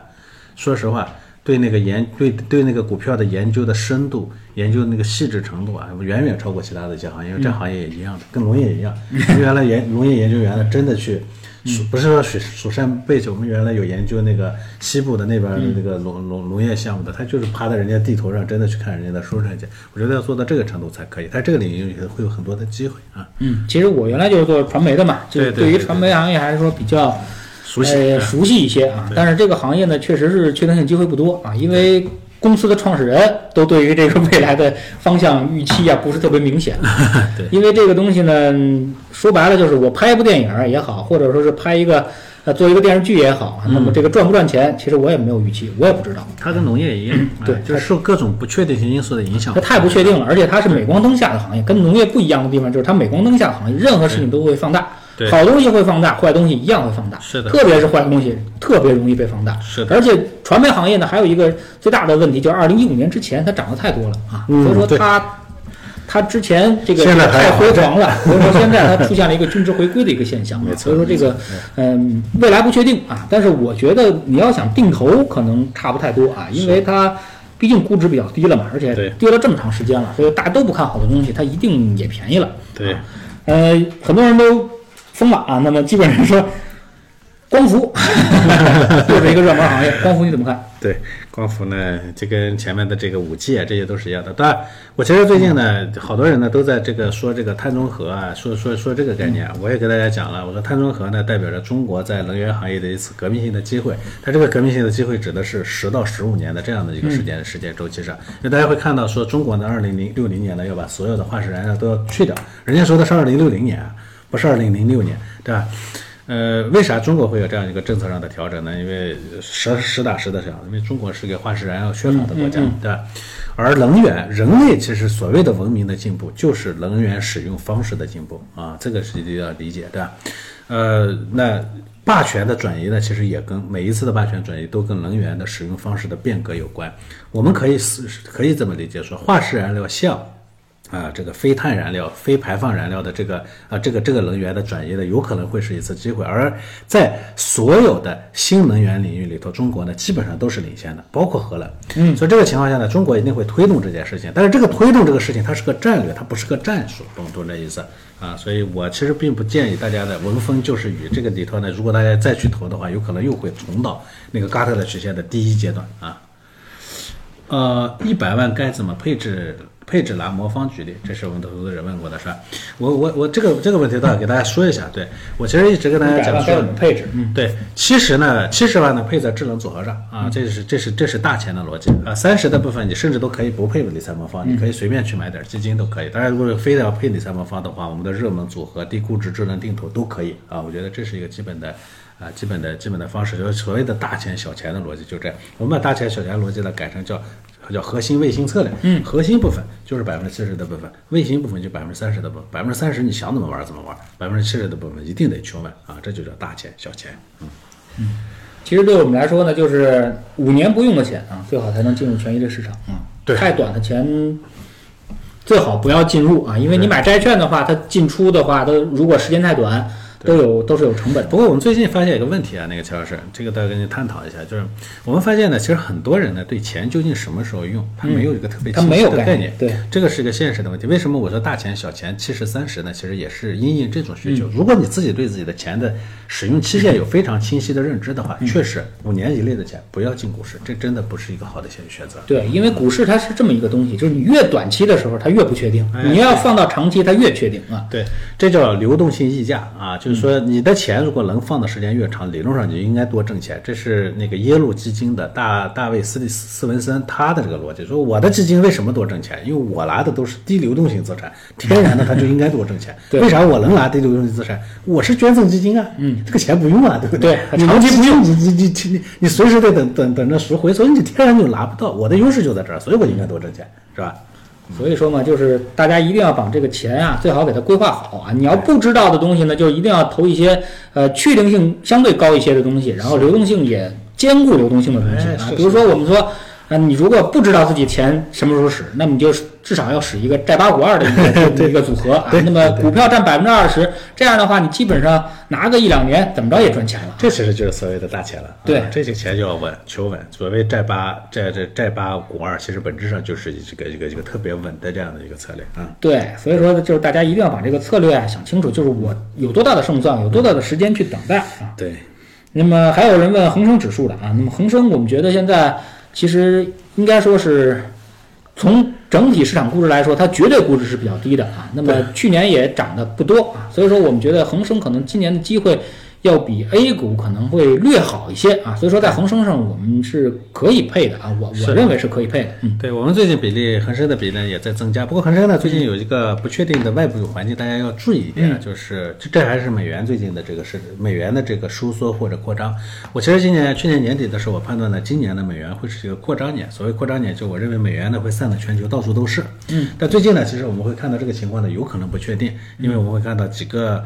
说实话。对那个研对对那个股票的研究的深度，研究那个细致程度啊，远远超过其他的一些行业。因为这行业也一样的，跟农业一样。原来研农业研究员呢，真的去蜀不是说蜀蜀山背景，我们原来有研究那个西部的那边的那个农农农业项目的，他就是趴在人家地头上，真的去看人家的书上去。我觉得要做到这个程度才可以，在这个领域会有很多的机会啊。嗯，其实我原来就是做传媒的嘛，就是对于传媒行业还是说比较熟悉呃、熟悉一些啊。但是这个行业呢，确实是确定性机会不多啊，因为公司的创始人都对于这个未来的方向预期啊不是特别明显。对因为这个东西呢，说白了就是我拍一部电影也好，或者说是拍一个呃做一个电视剧也好，那么这个赚不赚钱，其实我也没有预期，我也不知道。它跟农业一样，对哎就是受各种不确定性因素的影响它。太不确定了，而且它是镁光灯下的行业，跟农业不一样的地方就是它镁光灯下的行业，任何事情都会放大对，好东西会放大，坏东西一样会放大，是的。特别是坏东西特别容易被放大，是的。而且传媒行业呢，还有一个最大的问题就是二零一五年之前它涨得太多了啊，嗯所以说它。它之前这个太辉煌了，所以说现在它出现了一个均值回归的一个现象啊，所以说这个嗯未来不确定啊，但是我觉得你要想定投可能差不太多啊，因为它毕竟估值比较低了嘛，而且跌了这么长时间了，所以大家都不看好的东西，它一定也便宜了。对，呃，很多人都疯了啊，那么基本上说光伏又是一个热门行业，光伏你怎么看？对，光伏呢，就跟前面的这个五 G 啊，这些都是一样的。当然，我其实最近呢，好多人呢都在这个说这个碳中和啊，说说说这个概念啊，我也给大家讲了，我说碳中和呢代表着中国在能源行业的一次革命性的机会。它这个革命性的机会指的是十到十五年的这样的一个时间时间周期上，因为大家会看到说中国呢，二零零六零年呢要把所有的化石燃料都要去掉，人家说的是二零六零年啊，不是二零零六年，对吧？呃，为啥中国会有这样一个政策上的调整呢？因为实实打实的讲，因为中国是个化石燃料缺乏的国家，对吧？而能源，人类其实所谓的文明的进步，就是能源使用方式的进步啊，这个是一定要理解，对吧？呃，那霸权的转移呢，其实也跟每一次的霸权转移都跟能源的使用方式的变革有关。我们可以是可以这么理解说，化石燃料像。啊，这个非碳燃料、非排放燃料的这个啊，这个这个能源的转移呢，有可能会是一次机会。而在所有的新能源领域里头，中国呢基本上都是领先的，包括荷兰。嗯，所以这个情况下呢，中国一定会推动这件事情。但是这个推动这个事情，它是个战略，它不是个战术，懂懂这意思啊？所以我其实并不建议大家的闻风就是雨。这个里头呢，如果大家再去投的话，有可能又会重蹈那个嘎特的曲线的第一阶段啊。呃，一百万该怎么配置？配置拿魔方举例，这是我们的投资人问过的，是吧？我我我这个这个问题倒要给大家说一下，对我其实一直跟大家讲说配置？嗯，对，七十呢，七十万呢配在智能组合上啊，这是这是这是大钱的逻辑啊。三十的部分你甚至都可以不配理财魔方，你可以随便去买点基金都可以。当然，如果非得要配理财魔方的话，我们的热门组合、低估值智能定投都可以啊。我觉得这是一个基本的。啊，基本的基本的方式就是所谓的大钱小钱的逻辑，就这样。我们把大钱小钱逻辑呢改成叫叫核心卫星策略。嗯，核心部分就是百分之七十的部分，卫星部分就百分之三十的部分。百分之三十你想怎么玩怎么玩，百分之七十的部分一定得去玩啊，这就叫大钱小钱。嗯嗯。其实对我们来说呢，就是五年不用的钱啊，最好才能进入权益类市场啊。对太短的钱最好不要进入啊，因为你买债券的话，它进出的话，它如果时间太短，都有都是有成本的。不过我们最近发现一个问题啊，那个乔老师，这个大家跟你探讨一下，就是我们发现呢，其实很多人呢对钱究竟什么时候用，他没有一个特别清晰的概概念对这个是一个现实的问题。为什么我说大钱小钱七十三十呢？其实也是因应这种需求。如果你自己对自己的钱的使用期限有非常清晰的认知的话，确实五年以内的钱不要进股市，这真的不是一个好的选选择。对，因为股市它是这么一个东西，就是你越短期的时候它越不确定，哎你要放到长期它越确定啊。对，这叫流动性溢价啊，就是说你的钱如果能放的时间越长，理论上你就应该多挣钱。这是那个耶鲁基金的大大卫斯蒂斯文森他的这个逻辑，说我的基金为什么多挣钱？因为我拿的都是低流动性资产，天然的它就应该多挣钱。对为啥我能拿低流动性资产？我是捐赠基金啊，嗯，这个钱不用啊，对不对你长期不用你你你你你你随时得等等等着赎回，所以你天然就拿不到。我的优势就在这儿，所以我应该多挣钱，是吧？所以说嘛，就是大家一定要把这个钱啊，最好给它规划好啊。你要不知道的东西呢，就一定要投一些呃确定性相对高一些的东西，然后流动性也兼顾流动性的东西啊。比如说我们说，啊，你如果不知道自己钱什么时候使，那么你就至少要使一个债八股二的一个 一个组合啊。那么股票占百分之二十，这样的话，你基本上拿个一两年，怎么着也赚钱了。这其实就是所谓的大钱了。对啊这些钱就要稳，求稳。所谓债八债这债八股二，其实本质上就是这个一个一个特别稳的这样的一个策略啊。对，所以说就是大家一定要把这个策略啊想清楚，就是我有多大的胜算，有多大的时间去等待啊。对，那么还有人问恒生指数的啊，那么恒生我们觉得现在其实应该说是从整体市场估值来说，它绝对估值是比较低的啊。那么去年也涨得不多啊，所以说我们觉得恒生可能今年的机会要比 A 股可能会略好一些啊。所以说在恒生上我们是可以配的啊，我我认为是可以配的。嗯，对我们最近比例恒生的比例呢也在增加，不过恒生呢最近有一个不确定的外部环境，大家要注意一点，就是这这还是美元最近的这个是美元的这个收缩或者扩张。我其实今年去年年底的时候，我判断呢今年的美元会是一个扩张年。所谓扩张年，就我认为美元呢会散到全球到处都是。嗯，但最近呢，其实我们会看到这个情况呢有可能不确定，因为我们会看到几个。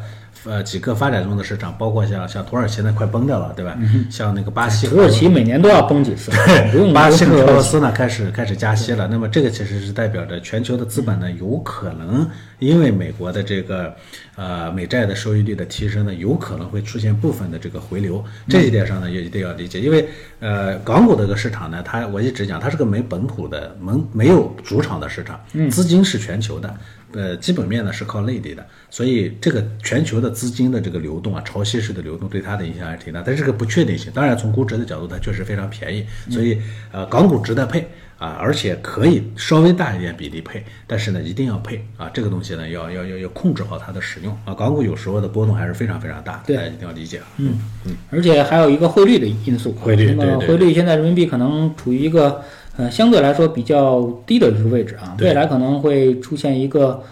呃，几个发展中的市场，包括像像土耳其呢，快崩掉了，对吧？像那个巴西土耳其每年都要崩几次，不用巴西和俄罗斯斯呢开始开始加息了，那么这个其实是代表着全球的资本呢有可能因为美国的这个呃美债的收益率的提升呢，有可能会出现部分的这个回流，这一点上呢也一定要理解，因为呃港股这个市场呢，它我一直讲它是个没本土的没没有主场的市场，资金是全球的。呃，基本面呢是靠内地的，所以这个全球的资金的这个流动啊，潮汐式的流动对它的影响还是挺大。但是这个不确定性，当然从估值的角度，它确实非常便宜，所以呃，港股值得配啊，而且可以稍微大一点比例配，但是呢，一定要配啊，这个东西呢要要要要控制好它的使用啊。港股有时候的波动还是非常非常大的，对大家一定要理解。嗯嗯，而且还有一个汇率的因素，汇率对汇率现在人民币可能处于一个呃相对来说比较低的一个位置啊，未来可能会出现一个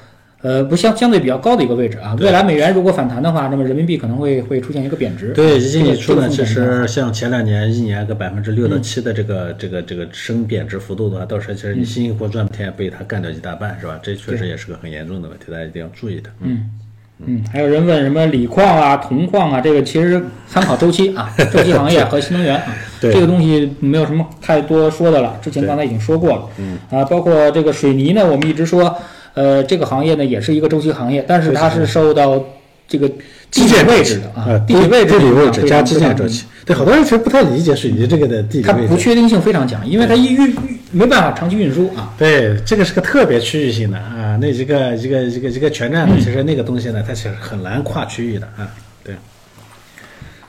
呃不相相对比较高的一个位置啊。未来美元如果反弹的话，那么人民币可能会会出现一个贬值。对，一进一出呢，其实像前两年一年个百分之六到七的这个这个这个升贬值幅度的话，到时候其实你辛辛苦苦赚天被它干掉一大半，是吧？这确实也是个很严重的问题，大家一定要注意的。嗯，嗯，还有人问什么锂矿啊、铜矿啊，这个其实参考周期啊，周期行业和新能源啊，对这个东西没有什么太多说的了。之前刚才已经说过了，嗯啊，包括这个水泥呢，我们一直说，呃，这个行业呢也是一个周期行业，但是它是受到这个地理位置的啊，地理位置地理位置加非常基建周期。对，好多人其实不太理解水泥这个的地理它位置。不确定性非常强，因为它一运运没办法长期运输啊。对，这个是个特别区域性的啊，那一个一个一个一个全站的，其实那个东西呢，它其实很难跨区域的啊。对，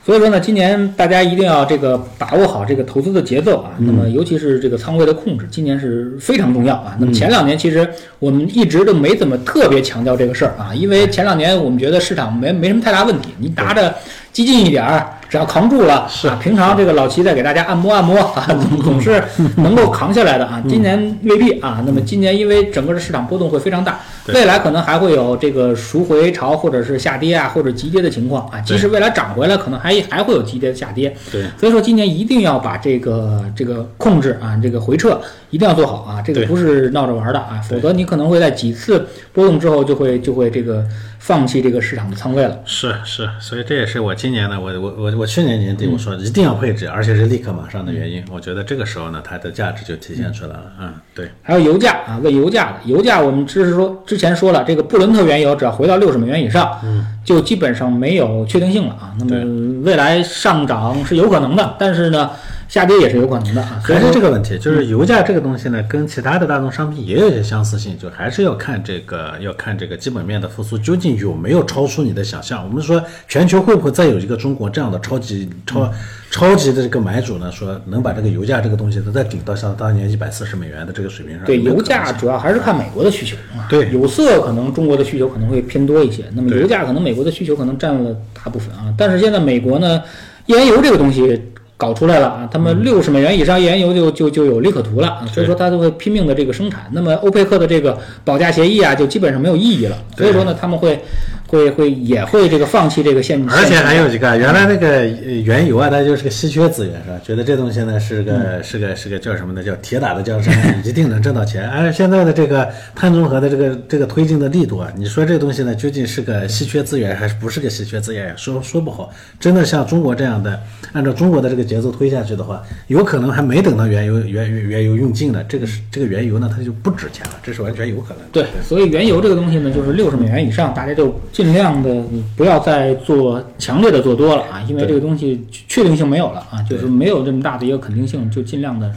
所以说呢，今年大家一定要这个把握好这个投资的节奏啊。那么尤其是这个仓位的控制，今年是非常重要啊。那么前两年其实我们一直都没怎么特别强调这个事儿啊，因为前两年我们觉得市场没没什么太大问题，你拿着激进一点儿。只要扛住了，是啊，平常这个老齐在给大家按摩按摩啊，总总是能够扛下来的啊。今年未必啊，那么今年因为整个的市场波动会非常大，未来可能还会有这个赎回潮或者是下跌啊，或者急跌的情况啊。即使未来涨回来，可能还还会有急跌的下跌。对，所以说今年一定要把这个这个控制啊，这个回撤一定要做好啊，这个不是闹着玩的啊，否则你可能会在几次波动之后就会就会这个放弃这个市场的仓位了。是是，所以这也是我今年呢，我我我我去年年底我说一定要配置，而且是立刻马上的原因。我觉得这个时候呢，它的价值就体现出来了。嗯，对，还有油价啊，问油价的油价，我们只是说之前说了，这个布伦特原油只要回到六十美元以上，嗯，就基本上没有确定性了啊。那么未来上涨是有可能的，但是呢，下跌也是有可能的还说是这个问题，就是油价这个东西呢，跟其他的大宗商品也有些相似性，就还是要看这个要看这个基本面的复苏究竟有没有超出你的想象。我们说全球会不会再有一个中国这样的超级超超级的这个买主呢？说能把这个油价这个东西再顶到像当年一百四十美元的这个水平上？对油价主要还是看美国的需求啊。对有色可能中国的需求可能会偏多一些，那么油价可能美国的需求可能占了大部分啊。但是现在美国呢，页岩油这个东西搞出来了啊，他们六十美元以上页岩油就就就有利可图了啊，所以说他就会拼命的这个生产。那么欧佩克的这个保价协议啊，就基本上没有意义了。所以说呢，他们会会会也会这个放弃这个现，而且还有一个，原来那个原油啊，它就是个稀缺资源，是吧？觉得这东西呢是个、是个是个叫什么呢？叫铁打的江山，一定能挣到钱。而现在的这个碳中和的这个这个推进的力度啊，你说这东西呢究竟是个稀缺资源还是不是个稀缺资源？说说不好。真的像中国这样的，按照中国的这个节奏推下去的话，有可能还没等到原油原原原油用尽呢，这个是这个原油呢它就不值钱了，这是完全有可能。对，所以原油这个东西呢，就是六十美元以上，大家就尽量的不要再做强烈的做多了啊，因为这个东西确定性没有了啊，就是没有这么大的一个肯定性，就尽量的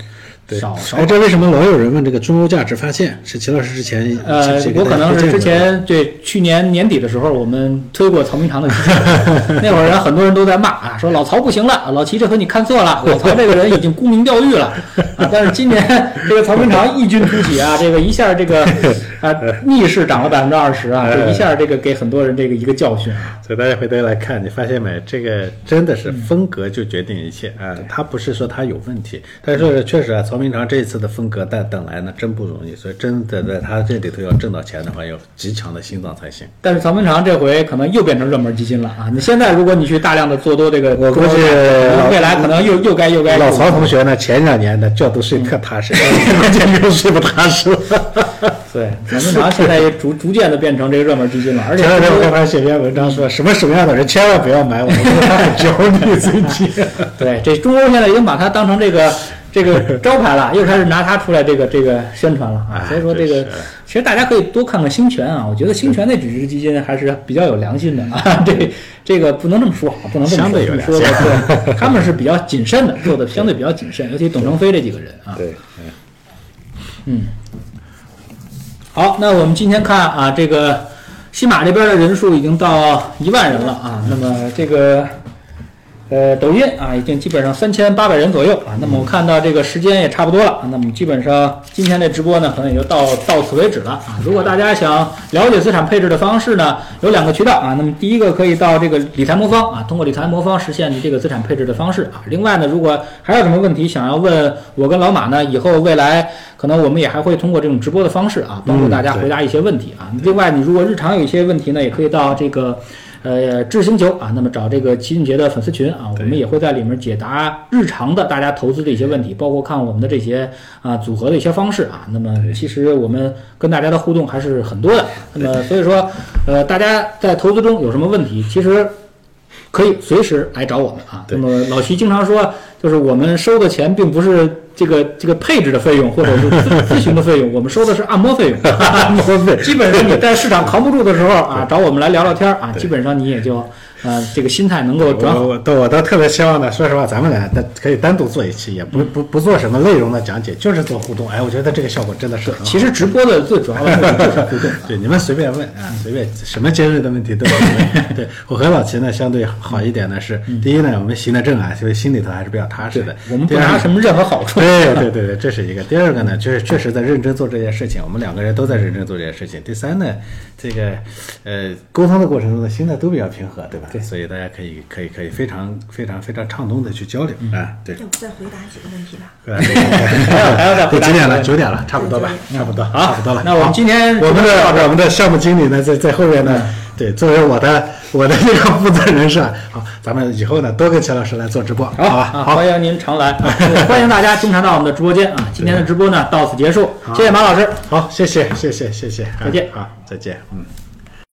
对，少少哎，这为什么老有人问这个中欧价值发现？是齐老师之前呃是，我可能是之前对去年年底的时候，我们推过曹明堂的基金，那会儿人很多人都在骂啊，说老曹不行了，老齐这回你看错了，老曹 这个人已经沽名钓誉了啊。但是今年 这个曹明堂异军突起啊，这个一下这个啊逆势涨了百分之二十啊，这一下这个给很多人这个一个教训啊。所以大家回头来看，你发现没？这个真的是风格就决定一切啊！他不是说他有问题，但是确实啊，曹明堂这次的风格但等来呢，真不容易。所以真的在他这里头要挣到钱的话，要极强的心脏才行。但是曹明堂这回可能又变成热门基金了啊！你现在如果你去大量的做多这个，我估计未来可能又又该又该老曹同学呢，前两年的觉都睡特踏实，关键又睡不踏实了。对，曹明堂现在也逐逐渐的变成这个热门基金了，而且前两天我看他写篇文章说，什么什么样的人千万不要买我，我觉得他很焦虑最近。对这中欧现在已经把它当成这个这个 招牌了，又开始拿它出来这个这个宣传了啊。哎所以说这个其实大家可以多看看兴全啊，我觉得兴全那几只基金还是比较有良心的啊。这这个不能这么说，不能这么说，说的对，他们是比较谨慎的，做的相对比较谨慎，尤其董承飞这几个人啊。对，好，那我们今天看啊，这个西马这边的人数已经到一万人了啊。那么这个呃，抖音啊，已经基本上三千八百人左右啊。那么我看到这个时间也差不多了，那么基本上今天的直播呢，可能也就到到此为止了啊。如果大家想了解资产配置的方式呢，有两个渠道啊。那么第一个可以到这个理财魔方啊，通过理财魔方实现你这个资产配置的方式啊。另外呢，如果还有什么问题想要问我跟老马呢，以后未来可能我们也还会通过这种直播的方式啊，帮助大家回答一些问题啊。另外，你如果日常有一些问题呢，也可以到这个。呃，智星球啊，那么找这个齐俊杰的粉丝群啊，我们也会在里面解答日常的大家投资的一些问题，包括看我们的这些啊组合的一些方式啊。那么其实我们跟大家的互动还是很多的。那么所以说，呃，大家在投资中有什么问题，其实可以随时来找我们啊。那么老徐经常说，就是我们收的钱并不是这个这个配置的费用，或者是咨 咨询的费用，我们收的是按摩费用。按摩费，基本上你在市场扛不住的时候啊，找我们来聊聊天儿啊，基本上你也就啊，这个心态能够转好。我我倒特别希望呢，说实话，咱们俩单可以单独做一期，也不不不做什么内容的讲解，就是做互动。哎，我觉得这个效果真的是很好。其实直播的最主要的就是互动。对，你们随便问啊，随便什么尖锐的问题都可以问。对我和老齐呢，相对好一点呢是，第一呢，我们行得正啊，所以心里头还是比较踏实的。我们不拿什么任何好处。对对对对，这是一个。第二个呢，就是确实在认真做这件事情，我们两个人都在认真做这件事情。第三呢，这个呃沟通的过程中呢，心态都比较平和，对吧？对，所以大家可以可以可以非常非常非常畅通的去交流啊。对，要不再回答几个问题吧？还要再回答都几点了？九点了，差不多吧，差不多，差不多了。那我们今天我们的我们的项目经理呢，在在后面呢，对，作为我的我的这个负责人是吧？好，咱们以后呢多跟钱老师来做直播，好吧？啊，欢迎您常来，啊 欢迎大家经常到我们的直播间啊！今天的直播呢到此结束，谢谢马老师。好，谢谢谢谢谢谢，再见好，再见，嗯。